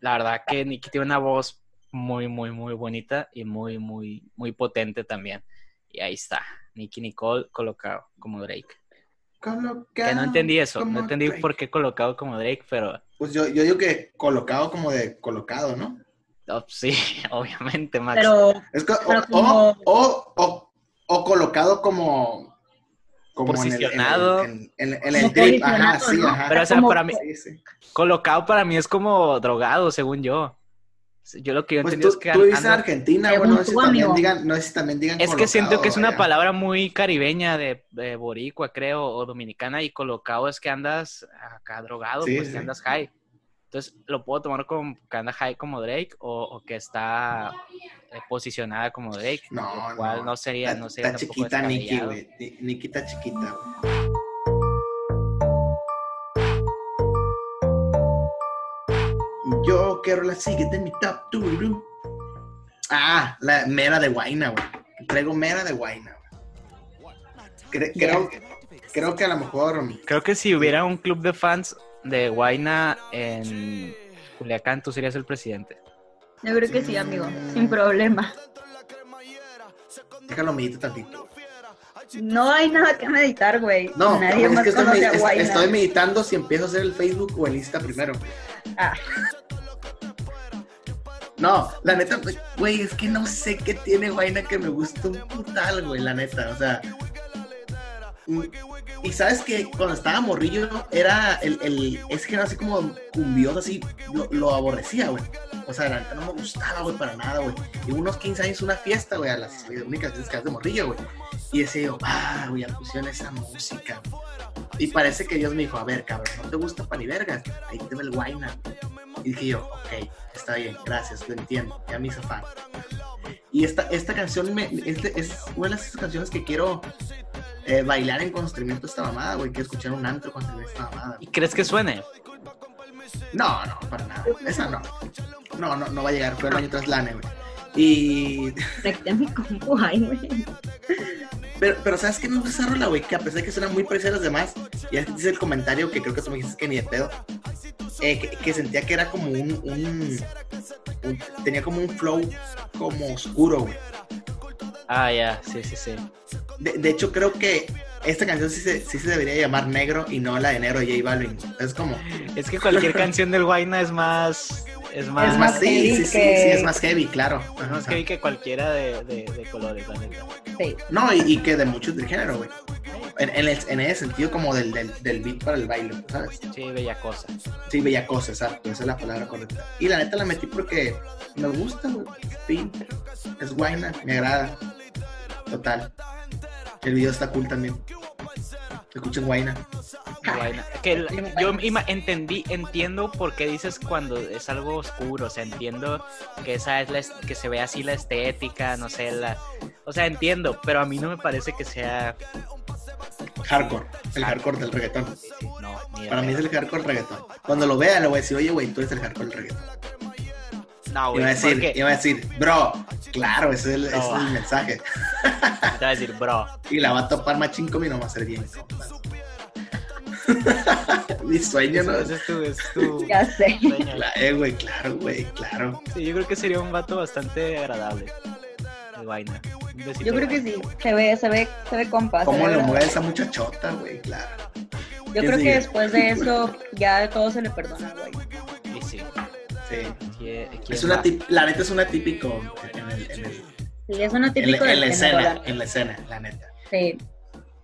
la verdad que Nicky tiene una voz muy, muy, muy bonita y muy, muy, muy potente también. Y ahí está, Nicky Nicole colocado como Drake. Colocado Que no entendí eso. No entendí Drake. por qué colocado como Drake, pero Pues yo, yo digo que colocado como de colocado, ¿no? oh, sí, obviamente, Max. Pero Es co- Pero o, como- o, o, o- o colocado como, como Posicionado. En el, en, el drip. Ajá, sí, ajá. Pero, o sea, como- para mí, Sí, sí. colocado para mí es como drogado, según yo. Yo lo que yo Pues entendí tú, es que tú viviste en anda- Argentina, bueno, no sé si también digan, no sé si también digan Es que siento que es una palabra muy caribeña de, de boricua, creo, o dominicana, y colocado es que andas acá drogado, Sí, pues sí. que andas high. Entonces, lo puedo tomar como que anda high como Drake o, o que está eh, posicionada como Drake. No, lo cual no. no, sería, Está, no sería está tampoco chiquita Nikki, güey. Ni- Nikki está chiquita, güey. Yo quiero la siguiente en mi top two. Ah, la mera de Guaina, güey. Traigo mera de Guaina, güey. Cre- creo, creo que a lo mejor. Creo que si hubiera un club de fans de Guaina en Culiacán, tú serías el presidente. yo creo que sí, amigo, sin problema. Déjalo medito tantito. No hay nada que meditar, güey. No, Nadie es más que estoy, a Guayna. estoy meditando si empiezo a hacer el Facebook o el Insta primero. Ah, No, la neta, güey, es que no sé qué tiene Guaina que me gusta un putal, güey, la neta, o sea. Y sabes que cuando estaba morrillo, era el, el ese género así como cumbioso, así, lo, lo aborrecía, güey. O sea, la neta no me gustaba, güey, para nada, güey. Y unos 15 años una fiesta, güey, a las únicas veces que de morrillo, güey. Y decía yo, ah, güey, pusieron esa música. Y parece que Dios me dijo, a ver, cabrón, no te gusta pan y vergas, ahí te ve el Guaina. Y dije yo, ok, está bien, gracias, lo entiendo, ya me hizo fan. Y esta, esta canción me, es, de- es una de esas canciones que quiero eh, bailar en constrimiento esta mamada, güey. Quiero escuchar un antro con esta mamada. ¿Y crees que suene? No, no, para nada. Esa no. No, no, no va a llegar. Fue el año tras Lane, güey. Y. conecté a mi compu, ay, güey. Pero, pero ¿sabes qué me gusta esa rola, güey? Que a pesar de que suena muy parecida a las demás, y es que dice el comentario que creo que tú me dijiste que ni de pedo, eh, que, que sentía que era como un, un- un- Tenía como un flow como oscuro, güey. Ah, ya, sí, sí, sí. De, de hecho, creo que esta canción sí se, sí se debería llamar Negro y no la de Negro de J Balvin. Es como. Es que cualquier canción del Guayna es más. Es más, Es más, más sí, heavy sí, sí, que- sí, es más heavy, claro. Ajá, más o sea, heavy que cualquiera de, de, de colores, la neta. Sí. No, y, y que de muchos del género, güey. En, en, el- en ese sentido, como del, del, del beat para el baile, ¿sabes? Sí, bella cosa. Sí, bella cosa, exacto. Esa es la palabra correcta. Y la neta la metí porque me gusta, güey. Sí, es guayna, me agrada. Total. El video está cool también. Escuchen guayna. Que yo entendí, entiendo por qué dices cuando es algo oscuro, o sea, entiendo que esa es la que se ve así la estética, no sé, la, o sea, entiendo, pero a mí no me parece que sea, Hardcore. El hardcore del reggaetón. sí, sí, no, ni Para mí es el hardcore del reggaetón. Cuando lo vea le voy a decir, oye, güey, tú eres el hardcore del reggaetón. no, güey, va a decir, porque- va a decir, bro, claro, ese es el, ese No. es el mensaje. te va a decir, bro, Y la va a topar machín y no va a ser bien. Mi sueño, ¿no? ese es tu, es tu Ya sé. sueño. Eh, güey, claro, güey, claro. Sí, yo creo que sería un vato bastante agradable, el besito Yo creo que sí. Se ve, se ve, se ve compa. ¿Cómo le mueve esa muchachota, güey? Claro. Yo ¿Quién creo que después de eso ya todo se le perdona, güey. Y sí, Sí. ¿quién- quién Es una tip- la neta es una típico en, el, en, el- Sí, es una en, típico la- en escena, la- en la escena, la neta. Sí.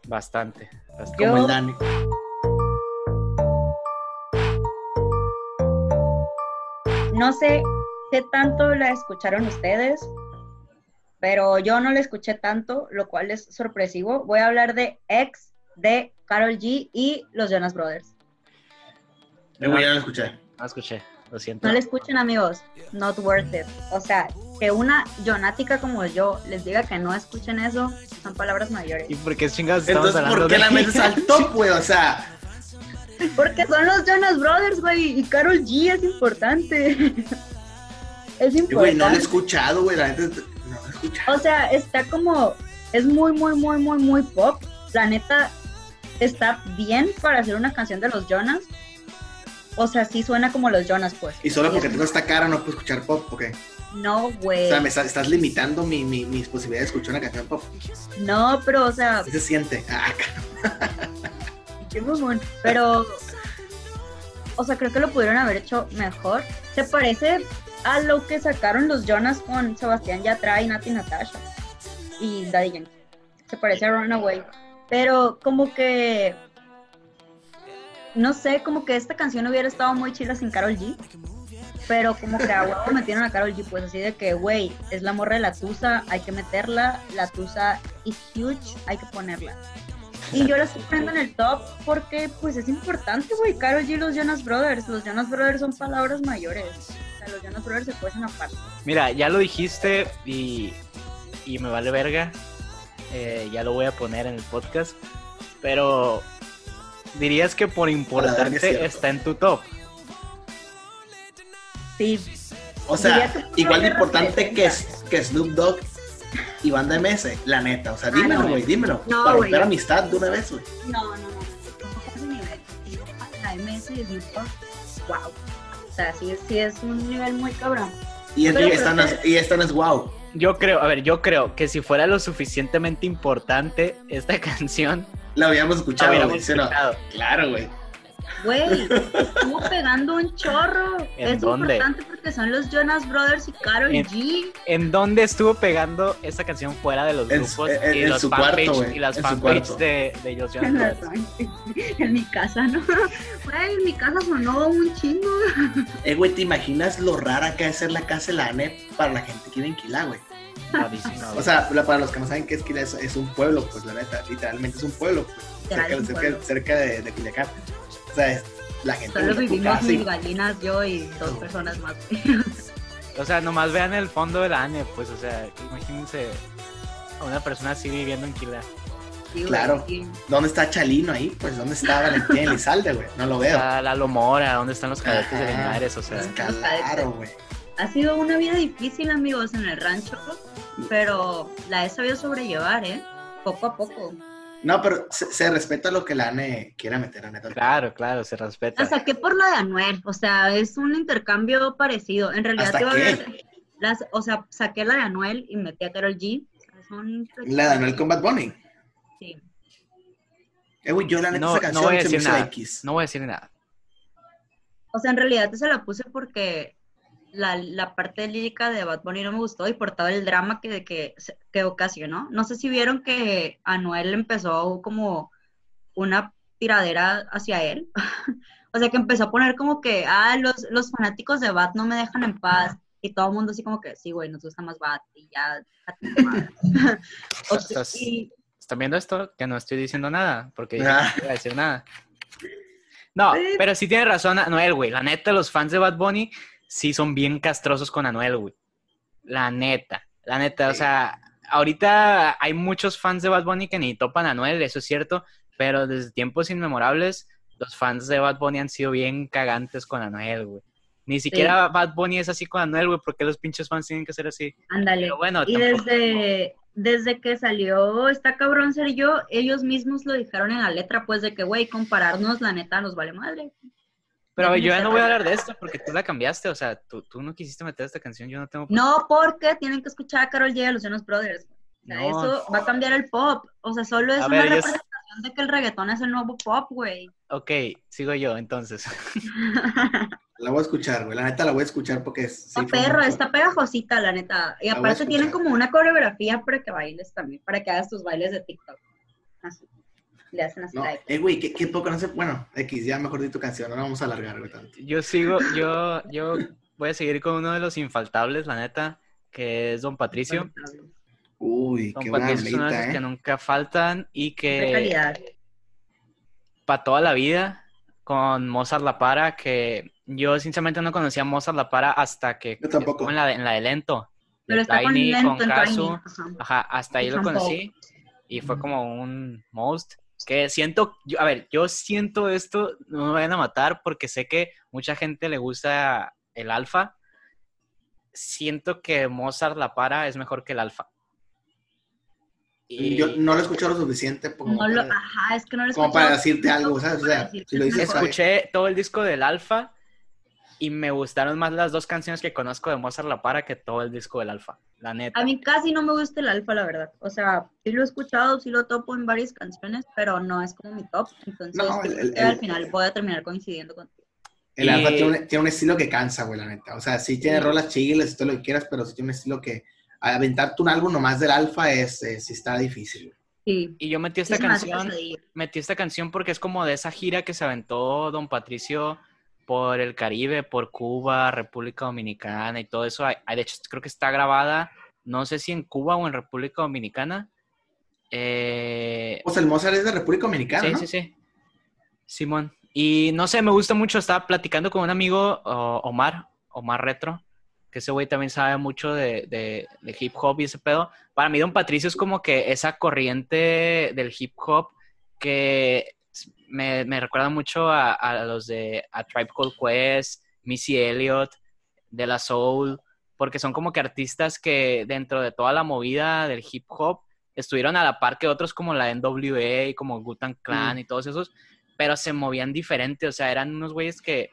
Bastante, bastante. Yo- Como el Dani. No sé qué tanto la escucharon ustedes, pero yo no la escuché tanto, lo cual es sorpresivo. Voy a hablar de X, de Carol G y los Jonas Brothers. Ya lo escuché. No escuché, lo siento. No la escuchen, amigos. Not worth it. O sea, que una jonática como yo les diga que no escuchen eso, son palabras mayores. ¿Y por qué chingados estamos Entonces, hablando ¿por qué de la metes al top, güey? O sea, Porque son los Jonas Brothers, güey, y Carol G es importante. es eh, güey, no lo he importante. escuchado, güey, la neta. No lo he escuchado. O sea, está como, es muy, muy, muy, muy, muy pop. La neta, está bien para hacer una canción de los Jonas. O sea, sí suena como los Jonas, pues. Y solo porque tengo esta cara no puedo escuchar pop, ¿ok? No, O güey. sea, me está- estás limitando mi, mi- mis posibilidades de escuchar una canción pop. No, pero, o sea, ¿Qué se siente? Ah, Pero, o sea, creo que lo pudieron haber hecho mejor. Se parece a lo que sacaron los Jonas con Sebastián Yatra y Nati Natasha y Daddy Yankee. Se parece a Runaway. Pero como que no sé, como que esta canción hubiera estado muy chila sin Carol G. Pero como que a huevo metieron a Carol G, pues así de que, güey, es la morra de la Tusa, hay que meterla, la Tusa is huge, hay que ponerla. Y yo la estoy poniendo en el top porque, pues, es importante, güey, Carol G y los Jonas Brothers. Los Jonas Brothers son palabras mayores. O sea, los Jonas Brothers se cuecen aparte. Mira, ya lo dijiste y, y me vale verga. Eh, ya lo voy a poner en el podcast. Pero dirías que por importante está en tu top. Sí, O sea, igual de importante que, que Snoop Dogg y Banda MS, la neta. O sea, Ah, dímelo, no. güey, dímelo. No, para romper amistad de una vez, güey. No, no, no, no, nivel. La MS y Snoop Dogg, wow. O sea, sí, sí es un nivel muy cabrón. Y, es- Pero, y pero esta no es, y esta no es wow. Yo creo, a ver, yo creo que si fuera lo suficientemente importante esta canción, La habíamos la escuchado, hubiéramos güey, ¿sí o no? escuchado. Claro, güey. Güey, estuvo pegando un chorro. ¿En es dónde? importante porque son los Jonas Brothers y Carol En- G. ¿En dónde estuvo pegando esta canción fuera de los grupos en- y en los cuarto, fanpage y las fanpages de, de los Jonas Brothers? en mi casa, ¿no? Güey, en mi casa sonó un chingo. Eh, güey, ¿te imaginas lo rara que es ser la casa de la ANEP para la gente que vive en Quilá, güey? O sea, para los que no saben qué es Quilá, es, es un pueblo, pues, la neta. Literalmente es un pueblo, pues, cerca, un cerca- pueblo. cerca de, de Culiacán. O sea, es la gente Solo vivimos casa mis y- gallinas, yo y dos personas más. O sea, nomás vean el fondo de la ANE, pues, o sea, imagínense a una persona así viviendo en. Sí, güey, Claro. ¿Dónde está Chalino ahí? Pues, ¿dónde está Valentín Elizalde, güey? No lo veo. sea, la Lomora, ¿dónde están los cadetes de. Linares? O sea, Pues, claro, güey. Ha sido una vida difícil, amigos, en el rancho, pero la he sabido sobrellevar, ¿eh? Poco a poco. No, pero se, se respeta lo que la ANE quiera meter, la neta. claro, claro, se respeta. La saqué por la de Anuel, o sea, es un intercambio parecido. En realidad ¿Hasta te a ver las, o sea, saqué la de Anuel y metí a Carol G. O sea, son La de Anuel con Bad Bunny. Sí. Eh, güey, yo la neta No, esa no canción voy a se me decir nada. X. No voy a decir nada. O sea, en realidad se la puse porque la, la parte lírica de Bad Bunny no me gustó y por todo el drama que, que, que ocasionó. No sé si vieron que Anuel empezó como una tiradera hacia él. o sea, que empezó a poner como que, ah, los, los fanáticos de Bad no me dejan en paz. Y todo el mundo así como que, sí, güey, nos gusta más Bad. Y ya. O sea, y- ¿Están viendo esto? Que no estoy diciendo nada, porque yo Ah. no iba a decir nada. No, pero sí tiene razón Anuel, güey. La neta, los fans de Bad Bunny sí son bien castrosos con Anuel, güey. La neta, la neta, o sea, ahorita hay muchos fans de Bad Bunny que ni topan a Anuel, eso es cierto, pero desde tiempos inmemorables, los fans de Bad Bunny han sido bien cagantes con Anuel, güey. Ni siquiera Bad Bunny es así con Anuel, güey, porque los pinches fans tienen que ser así. Ándale. Bueno, y tampoco- desde, desde que salió esta cabrón ser yo, ellos mismos lo dijeron en la letra, pues de que, güey, compararnos, la neta, nos vale madre. Pero ver, yo ya no voy a hablar de esto porque tú la cambiaste, o sea, tú, tú no quisiste meter esta canción, yo no tengo... No, porque tienen que escuchar a Carol y a los Jonas Brothers. O sea, No. eso va a cambiar el pop. O sea, solo es A una ver, yo- representación de que el reggaetón es el nuevo pop, güey. Ok, sigo yo entonces. La voy a escuchar, güey. La neta la voy a escuchar porque sí Está fue perro, está pegajosita, la neta. Y La aparte tienen como una coreografía para que bailes también, para que hagas tus bailes de TikTok. Así. Le hacen así. No, like. eh, güey, qué, qué poco no sé. Bueno, X, ya mejor di tu canción, no la vamos a alargar, güey, tanto. Yo sigo, yo, yo voy a seguir con uno de los infaltables, la neta, que es Don Patricio. Uy, Don qué buena Patricio es uno de rolita, que ¿eh? nunca faltan y que calidad. para toda la vida con Mozart La Para, que yo sinceramente no conocía a Mozart La Para hasta que Yo tampoco. en la de, en la de Lento. Pero está con Tiny, lento con en Kazu. Tiny. Ajá. Ajá, hasta ahí lo conocí y fue como un most. Que siento, yo- a ver, yo siento esto, no me vayan a matar porque sé que mucha gente le gusta el alfa. Siento que Mozart La Para es mejor que el alfa. Y Yo no lo he escuchado lo suficiente como, No lo, para, ajá, es que no lo he como para decirte algo, ¿sabes? O sea, Para si lo dices, decirte ¿sabes? escuché todo el disco del alfa y me gustaron más las dos canciones que conozco de Mozart La Para que todo el disco del Alfa, la neta. A mí casi no me gusta el alfa, la verdad. O sea, sí lo he escuchado, sí lo topo en varias canciones, pero no es como mi top. Entonces, No, el- el- al el- final voy a terminar coincidiendo contigo. El Y- Alfa tiene un, tiene un estilo que cansa, güey, la neta. O sea, sí tiene Sí. rolas chiles y todo lo que quieras, pero sí tiene un estilo que aventarte un álbum nomás del Alfa es, eh, sí está difícil. güey. Sí. Y yo metí esta canción, metí esta canción porque es como de esa gira que se aventó Don Patricio por el Caribe, por Cuba, República Dominicana y todo eso. De hecho, creo que está grabada, no sé si en Cuba o en República Dominicana. Eh, Pues el Mozart es de República Dominicana, sí, ¿no? sí, sí. Simón. Y no sé, me gusta mucho. Estaba platicando con un amigo, Omar, Omar Retro, que ese güey también sabe mucho de, de- de hip hop y ese pedo. Para mí, Don Patricio es como que esa corriente del hip hop que me, me recuerda mucho a, a los de a Tribe Called Quest, Missy Elliott, De La Soul, porque son como que artistas que dentro de toda la movida del hip hop estuvieron a la par que otros como la NWA y como Gutan Clan Mm. y todos esos, pero se movían diferente, o sea, eran unos güeyes que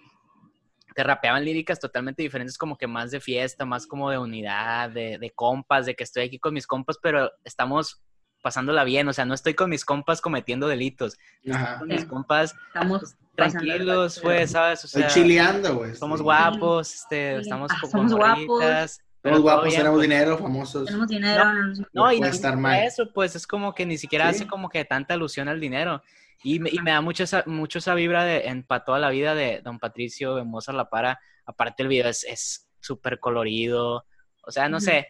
te rapeaban líricas totalmente diferentes, como que más de fiesta, más como de unidad, de, de compas, de que estoy aquí con mis compas, pero estamos pasándola bien, o sea, no estoy con mis compas cometiendo delitos, estoy Ajá. con mis compas Estamos tranquilos, chido. pues, ¿sabes? O Estoy sea, chileando, güey. somos Sí. guapos, este, Sí. estamos Ah, somos guapos. Somos guapos, bien, tenemos pues. dinero, famosos. Tenemos dinero. no nos- No, y puede no estar mal. eso, pues es como que ni siquiera Sí. hace como que tanta alusión al dinero. Y me, y me da mucho esa, mucho esa vibra de, en, para toda la vida de Don Patricio, de Mozart La Para. Aparte el video es es súper colorido. O sea, no sé.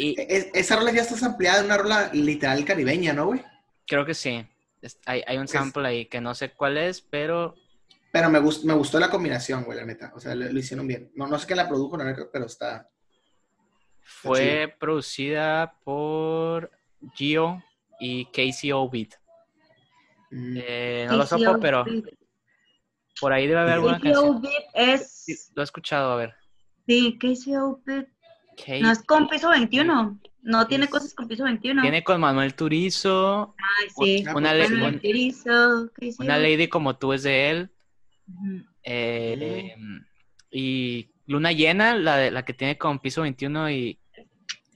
Y Es- esa rola ya está ampliada en una rola literal caribeña, ¿no, güey? creo que sí. Es- hay, hay un Es- sample ahí que no sé cuál es, pero Pero me, gust- me gustó la combinación, güey, la neta. O sea, lo, lo hicieron bien. No, no sé quién la produjo, la neta, pero está... fue producida por Gio y Casey Ovid. mm, Eh, no lo supo, pero por ahí debe haber alguna KCO canción. Beat es. Sí, lo he escuchado, a ver. Sí, KCO Beat. No es con piso 21. No tiene cosas con piso 21. Tiene con Manuel Turizo, Ay, sí. Una, pues, le- Manuel un- Turizo, KCO. una lady como tú es de él. Eh, Y Luna Llena, la, de, la que tiene con piso 21 y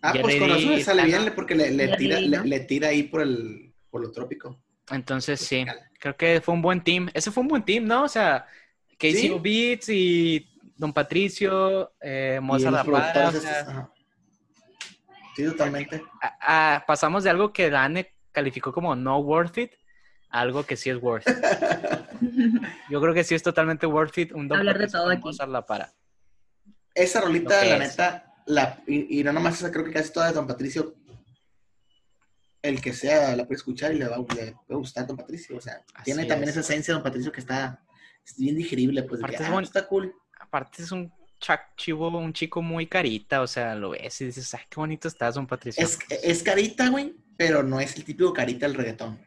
Ah, pues con D, le sale bien porque le, tira, D, le, ¿no? le tira ahí por el por lo trópico. entonces sí, creo que fue un buen team. Ese fue un buen team, ¿no? O sea, Casey Sí. Beats y Don Patricio, eh, Mozart La o sea. Sí, totalmente. a- a- pasamos de algo que la ANE calificó como no worth it a algo que sí es worth it. Yo creo que sí es totalmente worth it un Don Hablar de todo aquí. Mozart La Para. Esa rolita, la es. neta, la, y, y no nomás esa, creo que casi toda de Don Patricio, el que sea la puede escuchar y le va, le puede gustar Don Patricio. O sea, Así tiene también es. esa esencia de Don Patricio que está es bien digerible, pues, de que, Aparte es ah, está cool. Aparte es un chivo, un chico muy carita, o sea, lo ves y dices, ay, qué bonito estás, Don Patricio. Es, es carita, güey, pero no es el típico carita del reggaetón.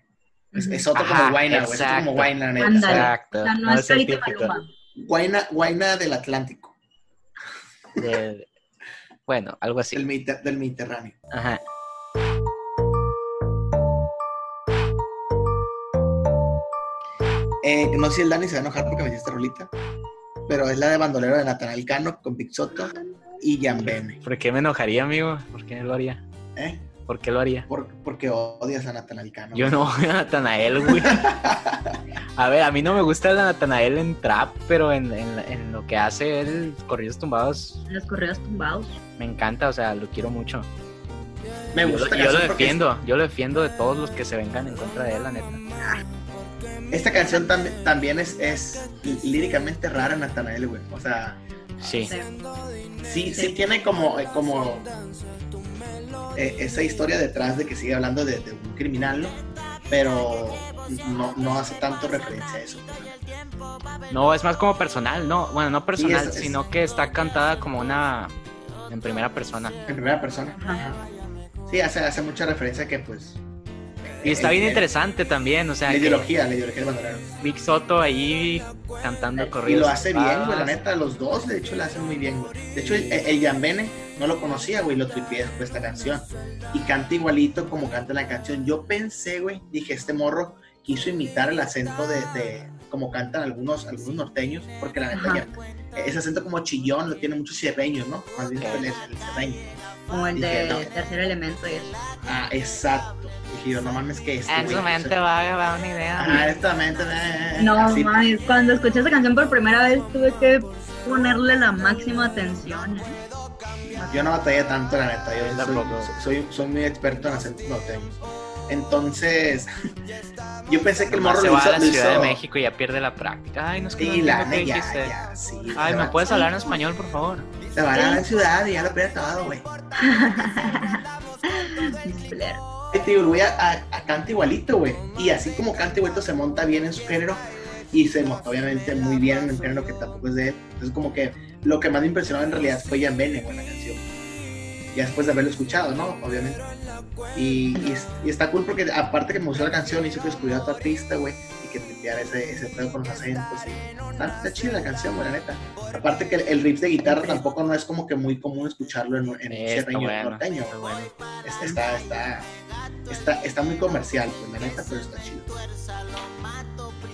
Es, otro Ajá, como Guaina, güey. Es otro como neta. Ándale. Exacto. O sea, no, no es Carita. Guaina, Guaina del Atlántico, de- bueno, algo así. del, Mediter- del Mediterráneo. Ajá. Eh, no sé si el Dani se va a enojar porque me hiciste rolita, pero es la de bandolero de Natanael Cano con Big Soto y Yambene. ¿Por qué me enojaría, amigo? ¿Por qué lo haría? ¿eh? ¿Por qué lo haría? Por- porque odias a Natanael Cano. Yo no odio a Natanael, güey. A ver, a mí no me gusta el Natanael en trap, pero en, en- en lo que hace él, corridos tumbados, Los correos tumbados. me encanta, o sea, lo quiero mucho. Me gusta yo lo defiendo, yo lo defiendo de todos los que se vengan en contra de él, la neta. Esta canción tam- también es, es líricamente rara, Natanael, güey. O sea, Sí. Sí. sí, sí tiene como, eh, como eh, esa historia detrás de que sigue hablando de, de un criminal, ¿no? Pero no, no hace tanto referencia a eso. No, es más como personal, no, bueno, no personal, es- sino que está cantada como una en primera persona. En primera persona. Ajá. Sí, hace, hace mucha referencia a que, pues. Y está el- bien el- interesante también, o sea, La que ideología, la ideología del bandolero. Big Soto ahí cantando Y corridos. lo hace bien, güey, la neta, los dos, de hecho, lo hacen muy bien, güey. De hecho, el, el Yambene no lo conocía, güey, lo tripié después de esta canción. Y canta igualito como canta la canción. Yo pensé, güey, dije, este morro quiso imitar el acento de, de como cantan algunos, algunos norteños, porque la neta ya, ese acento como chillón lo tiene muchos sierreños, ¿no? Más bien el, el sierreño. Como el Dije, de no. tercer elemento y eso. Ah, exacto. Dije yo, no mames que este, En su o mente sea, va a dar una idea. Ah, esta mente, eh, No, así, mames, cuando escuché esa canción por primera vez tuve que ponerle la máxima atención. ¿eh? Yo no batallé tanto, la neta. Yo soy, tampoco. soy, soy muy experto en acentos norteños. Entonces, yo pensé que el morro se lo va hizo. a la Ciudad de hizo- México y ya pierde la práctica. Ay, no es que no Sí, la qué ya, ya, sí. Ay, ¿me va- puedes hablar en español, por favor? Se van a la ciudad y ya lo pierde todo, güey. El güey a, a- a canta igualito, güey. Y así como canta igualito, se monta bien en su género. Y se monta obviamente muy bien en el género que tampoco es de él. Entonces, como que lo que más me impresionó en realidad fue Jan Bene, güey, la canción. Ya después de haberlo escuchado, ¿no? Obviamente. Y, y es- y está cool porque, aparte que me gustó la canción, hizo que descubriera a otro artista, güey. Y que tripeara ese, ese pedo con los acentos. Y, está, está chida la canción, güey, la neta. Aparte que el, el riff de guitarra tampoco no es como que muy común escucharlo en, en un está sierreño bueno, norteño. está bueno. Está, está, está, está, está muy comercial, pues la neta, pero está chido.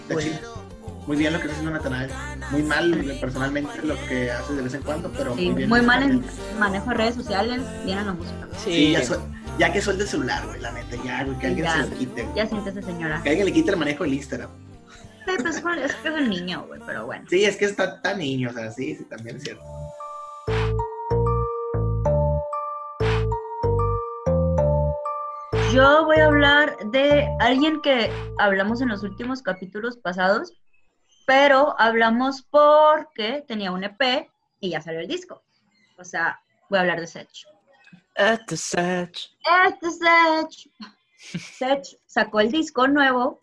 Está Bueno. chido. Muy bien lo que está haciendo Natanael. Muy mal personalmente lo que hace de vez en cuando, pero Sí, muy bien. muy mal en manejo de redes sociales, bien en la música. Sí, ya, su- ya que suelta el celular, güey, la neta, ya, güey, que alguien Ya. se lo quite. Ya siéntese, señora. Que alguien le quite el manejo del Instagram. Sí, pues es que es un niño, güey, pero bueno. Sí, es que está tan niño, o sea, sí, sí, también es cierto. Yo voy a hablar de alguien que hablamos en los últimos capítulos pasados, pero hablamos porque tenía un EP y ya salió el disco. O sea, voy a hablar de Sech. Este Sech. Este es Sech. Sech sacó el disco nuevo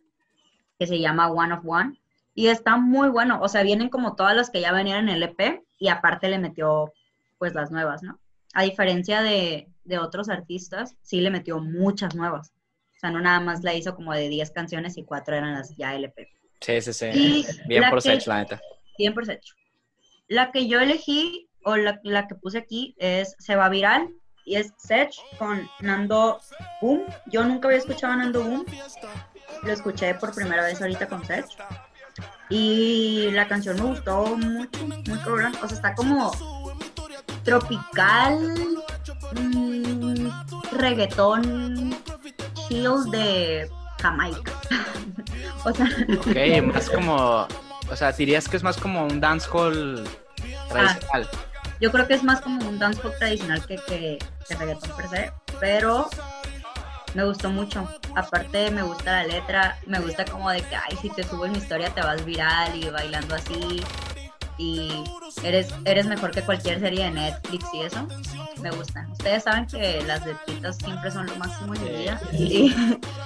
que se llama One of One y está muy bueno. O sea, vienen como todas las que ya venían en el EP y aparte le metió pues las nuevas, ¿no? A diferencia de, de otros artistas, sí le metió muchas nuevas. O sea, no nada más la hizo como de 10 canciones y cuatro eran las ya LP. Sí, sí, sí. Y Bien por Sech, la neta. Bien por Sech. La que yo elegí, o la, la que puse aquí, es Se va viral, y es Sech con Nando Boom. Yo nunca había escuchado a Nando Boom. Lo escuché por primera vez ahorita con Sech. Y la canción me gustó mucho, muy cabrón. O sea, está como tropical, mm, reggaetón, chill de Jamaica. o sea, Ok, más como. O sea, dirías que es más como un dancehall tradicional. Yo creo que es más como un dance pop tradicional que, que, que reggaetón per se, pero me gustó mucho. Aparte me gusta la letra, me gusta como de que, ay, si te subo en mi historia te vas viral y bailando así y eres, eres mejor que cualquier serie de Netflix y eso. Me gustan. Ustedes saben que las letritas siempre son lo máximo en mi vida. Y,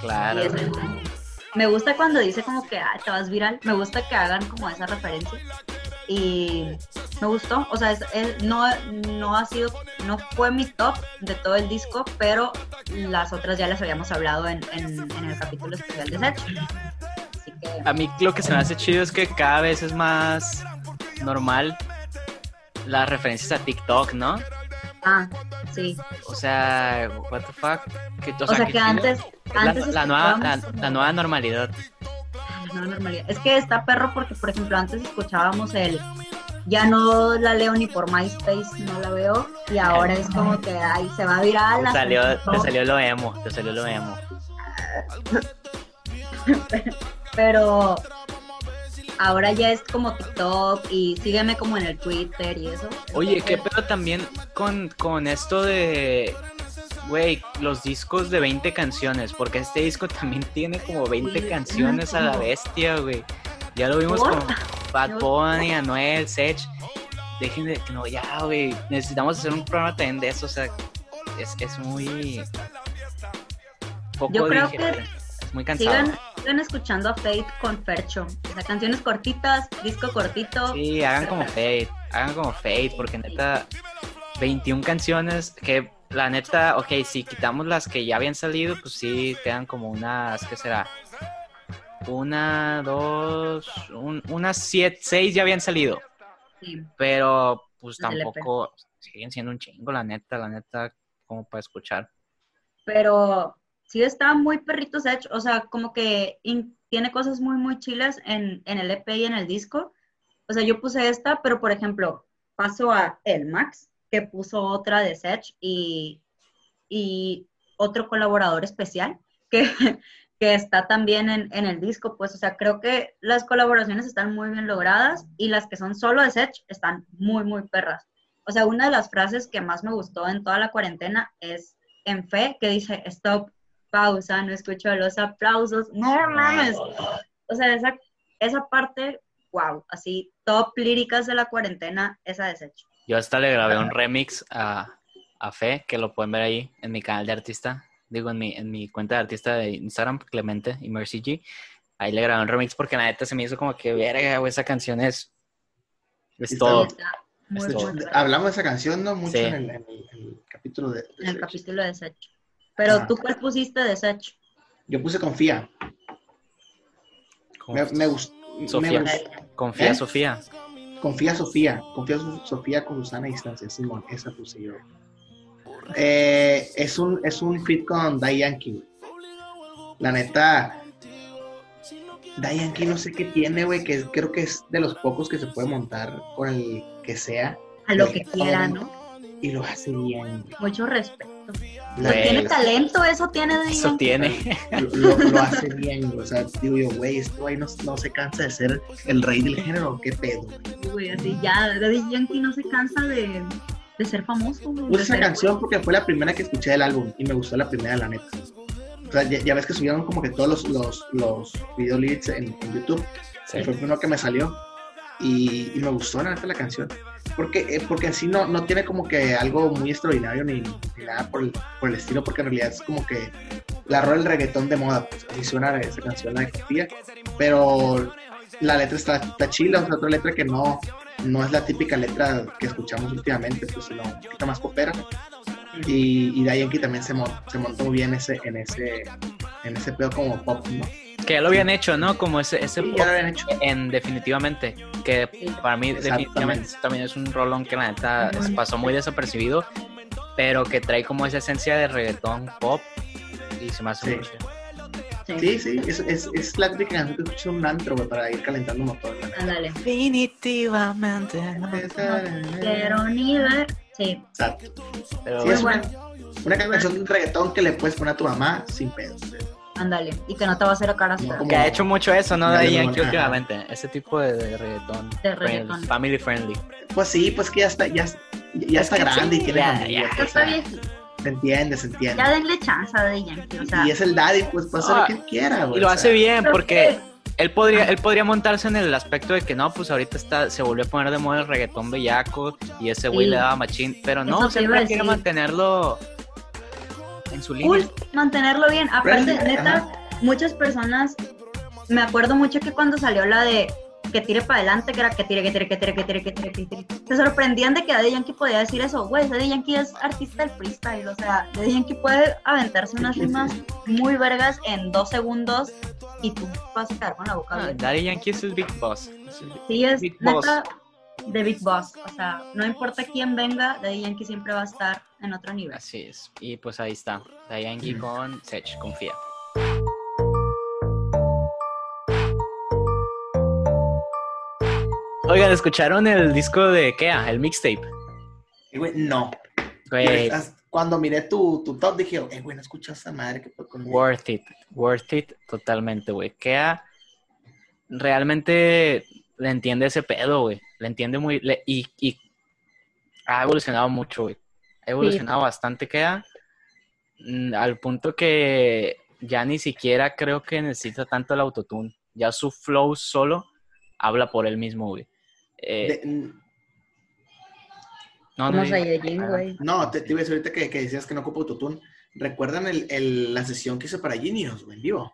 Claro. y me gusta cuando dice como que ah, te vas viral, me gusta que hagan como esa referencia y me gustó, o sea, es- es- no, no ha sido, no fue mi top de todo el disco, pero las otras ya las habíamos hablado en, en- en el capítulo especial de. Así que, A mí lo que se me hace chido es que cada vez es más normal las referencias a TikTok, ¿no? ah, sí. O sea, what the fuck. Que, O, sea, que, antes, es la, antes la nueva, la, la nueva normalidad. como- no, normalidad. Es que está perro porque, por ejemplo, antes escuchábamos el ya no la leo ni por MySpace, no la veo, y ahora es como que ahí se va a viral. Te salió, te salió lo emo, te salió lo emo. pero ahora ya es como TikTok y sígueme como en el Twitter y eso. Oye, ¿qué pedo también con, con esto de, güey, los discos de 20 canciones? Porque este disco también tiene como 20 Sí, canciones a la bestia, güey. Ya lo vimos ¿Por? con Bad Yo- Bunny, Anuel, Sech. Dejen de, no, ya, güey, necesitamos hacer un programa también de eso, o sea, es, es muy... Poco Yo creo digerible, que es muy cansado. Sigan, sigan escuchando a Fate con Fercho. O sea, canciones cortitas, disco cortito. Sí, hagan como Fate, hagan como Fate, porque neta, 21 canciones que la neta, ok, si quitamos las que ya habían salido, pues sí, quedan como unas, ¿qué será? Una, dos, un- unas siete, seis ya habían salido, Sí. pero pues EP. tampoco siguen siendo un chingo, la neta, la neta, como para escuchar. Pero sí está muy perrito Sech, o sea, como que in- tiene cosas muy, muy chilas en, en el EP y en el disco. O sea, yo puse esta, pero por ejemplo, paso a el Max, que puso otra de Sech y, y otro colaborador especial que, que está también en, en el disco, pues, o sea, creo que las colaboraciones están muy bien logradas y las que son solo de Sech están muy, muy perras. O sea, una de las frases que más me gustó en toda la cuarentena es en fe, que dice, stop, pausa, no escucho los aplausos, no mames. O sea, esa, esa parte, wow, así, top líricas de la cuarentena, esa desecho. Yo hasta le grabé un remix a, a Fe, que lo pueden ver ahí en mi canal de artista. Digo, en mi, en mi cuenta de artista de Instagram, Clemente y Mercy G. Ahí le grabé un remix porque la neta se me hizo como que, verga, güey, esa canción es... Es todo. Muy, muy. Hablamos de esa canción, ¿no? Mucho Sí. en, el, en el- en el capítulo de... en el capítulo de desecho. Pero Ah. tú, ¿cuál pusiste de desecho? Yo puse Confía. Me, me gustó. Sofía. Me gustó. Confía, ¿Eh? Sofía. Confía Sofía. Confía Sofía con Susana a distancia. Simón, esa puse yo. Eh, es un es un fit con Dai Yankee. La neta, Dai Yankee no sé qué tiene, güey, que creo que es de los pocos que se puede montar con el que sea A lo que quiera, ¿no? Y lo hace bien. Mucho respeto. La- Güey. Tiene talento, eso tiene de Eso tiene. lo, lo hace bien, o sea, digo yo, güey, este güey no, no se cansa de ser el rey del género, qué pedo. güey? Así ya, Daddy Yankee no se cansa de, de ser famoso. Puse de esa ser- canción porque fue la primera que escuché del álbum y me gustó la primera, la neta. O sea, ya, ya ves que subieron como que todos los, los, los video lyrics en, en YouTube. Sí. Y fue el primero que me salió. Y, y me gustó la neta la canción. Porque, eh, porque así no, no tiene como que algo muy extraordinario ni, nada por el, por el estilo, porque en realidad es como que la rola del reggaetón de moda, pues así suena esa canción, la de Confía. Pero la letra está, está chila, otra letra que no, no es la típica letra que escuchamos últimamente, pues sino un poquito más popera. Y, y Yankee también se, mon- se montó bien ese, en ese en ese pedo como pop, ¿no? Que ya lo habían hecho, ¿no? Como ese, ese Sí, pop ya lo habían hecho. en definitivamente. Que para mí definitivamente también es un rolón que la neta pasó muy desapercibido, pero que trae como esa esencia de reggaetón pop y se me hace Sí. muy chido. Sí, sí, es, es, es la típica canción que escuchas en un antro, güey, para ir calentando motor. la neta. Ándale. Definitivamente. no. Quiero ni ver. Sí, Exacto. Pero Sí, es bueno. Una canción de reggaetón que le puedes poner a tu mamá sin pedos. Ándale. Y que no te va a hacer cara No, que ha hecho mucho eso, ¿no? De de Yankee Ajá. últimamente. Ese tipo de, de reggaetón. De friendly, reggaetón. family friendly. Pues sí, pues que ya está, ya, ya Es está grande sí, y tiene ya, familia. ya. pues, está viejito. Se entiende, se entiende. Ya denle chance a Daddy Yankee. O sea, y es el daddy, pues puede hacer Ah, lo que él quiera, güey. Y lo hace sea, bien porque que- él podría, él podría montarse en el aspecto de que no, pues ahorita está, se volvió a poner de moda el reggaetón bellaco y ese güey Sí. le daba machín, pero no, siempre quiere mantenerlo en su línea. cool mantenerlo bien. Aparte, neta, ajá. muchas personas, me acuerdo mucho que cuando salió la de que tire para adelante, que era que tire, que tire, que tire, que tire, que tire, que tire, se sorprendían de que Daddy Yankee podía decir eso. Güey, Daddy Yankee es artista del freestyle, o sea, Daddy Yankee puede aventarse unas rimas muy vergas en dos segundos y tú vas a quedar con la boca Ah. Daddy Yankee es el Big Boss. Es el- Sí, es Big Boss. De Big Boss. O sea, no importa quién venga, Daddy Yankee siempre va a estar en otro nivel. Así es. Y pues ahí está. Daddy Yankee Mm. con Sech, confía. Oigan, ¿escucharon el disco de Kea, el mixtape? eh, no. Güey, Cuando miré tu, tu top dije, eh, güey, no escuchas esa madre. ¿qué pedo con worth it, worth it totalmente, güey. Kea realmente le entiende ese pedo, güey. Le entiende muy... le- y, y ha evolucionado mucho, güey. Ha evolucionado bastante Kea. mm, Al punto que ya ni siquiera creo que necesita tanto el autotune. Ya su flow solo habla por él mismo, güey. Eh, De- no, no, Saiyajin, güey. no, te, te iba a decir ahorita que, que decías que no ocupo autotune. ¿Recuerdan el, el- la sesión que hice para Genius, güey, en vivo?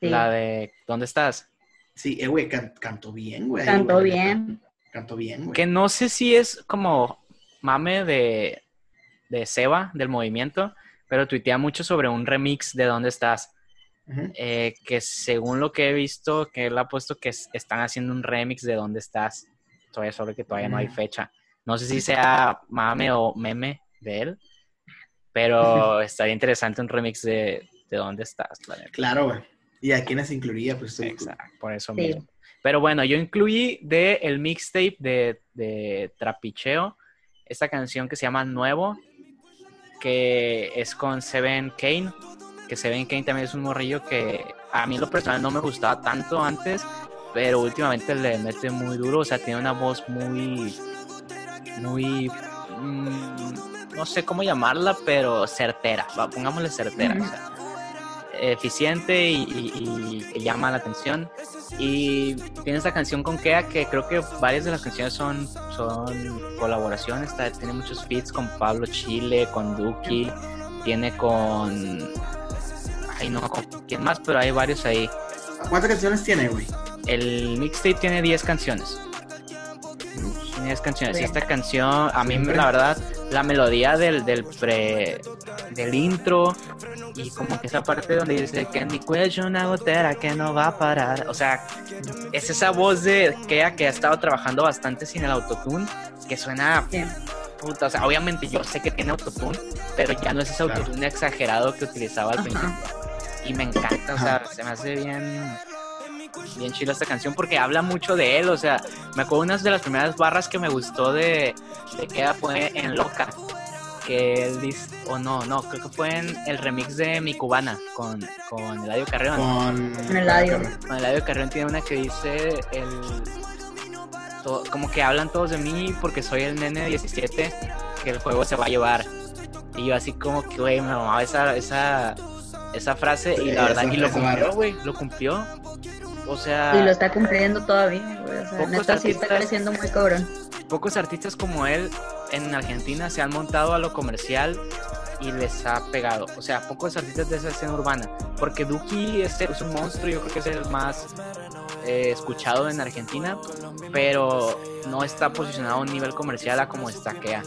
Sí. La de ¿Dónde estás? Sí, eh, güey, can- cantó bien, güey. Cantó güey, bien. Cantó bien, güey. Que no sé si es como mame de, de Seba, del movimiento, pero tuitea mucho sobre un remix de ¿Dónde estás? Eh, que según lo que he visto, que él ha puesto que es- están haciendo un remix de ¿Dónde estás? Todavía solo que todavía no hay fecha. No sé si sea mame o meme de él, pero estaría interesante un remix de, de dónde estás. Claro, güey. ¿Y a quiénes incluiría? Pues Exacto, por eso Sí. mismo. Pero bueno, yo incluí de el mixtape de, de Trapicheo esta canción que se llama Nuevo, que es con Seven Kane, que Seven Kane también es un morrillo que a mí en lo personal no me gustaba tanto antes, pero últimamente le mete muy duro, o sea, tiene una voz muy, muy, mm, no sé cómo llamarla, pero certera, pongámosle certera, o sea, eficiente y, y- y que llama la atención. Y tiene esta canción con Kea que creo que varias de las canciones son, son colaboraciones. está- tiene muchos feats con Pablo Chile, con Duki, tiene con. Ay, no, con quién más, pero hay varios ahí. ¿Cuántas canciones tiene, güey? El mixtape tiene 10 canciones. Tiene 10 canciones. Y esta canción, a mí, la verdad, la melodía del, del pre. del intro y como que esa parte donde dice que en mi cuello una gotera que no va a parar. O sea, es esa voz de Kea que ha estado trabajando bastante sin el autotune, que suena Sí. puta. O sea, obviamente yo sé que tiene autotune, pero ya no es ese Claro. autotune exagerado que utilizaba al principio. Y me encanta, o sea, Ajá. se me hace bien bien chila esta canción porque habla mucho de él, o sea, me acuerdo una de las primeras barras que me gustó de, de Kea fue en Loca, que él dice, o no, no, creo que fue en el remix de Mi Cubana con, con Eladio Carrión. Con... Eladio. Con Eladio Carrión tiene una que dice el to- como que hablan todos de mí porque soy el nene de 17 que el juego se va a llevar. Y yo así como que, güey, me mamaba esa, esa, esa frase y Sí, la verdad, y lo cumplió, güey, lo cumplió. O sea, Y lo está cumpliendo todavía, güey. O sea, neta sí está creciendo muy cabrón. pocos artistas como él en Argentina se han montado a lo comercial y les ha pegado. O sea, pocos artistas de esa escena urbana. Porque Duki es, es un monstruo, yo creo que es el más eh, escuchado en Argentina, pero no está posicionado a un nivel comercial a como está Kea.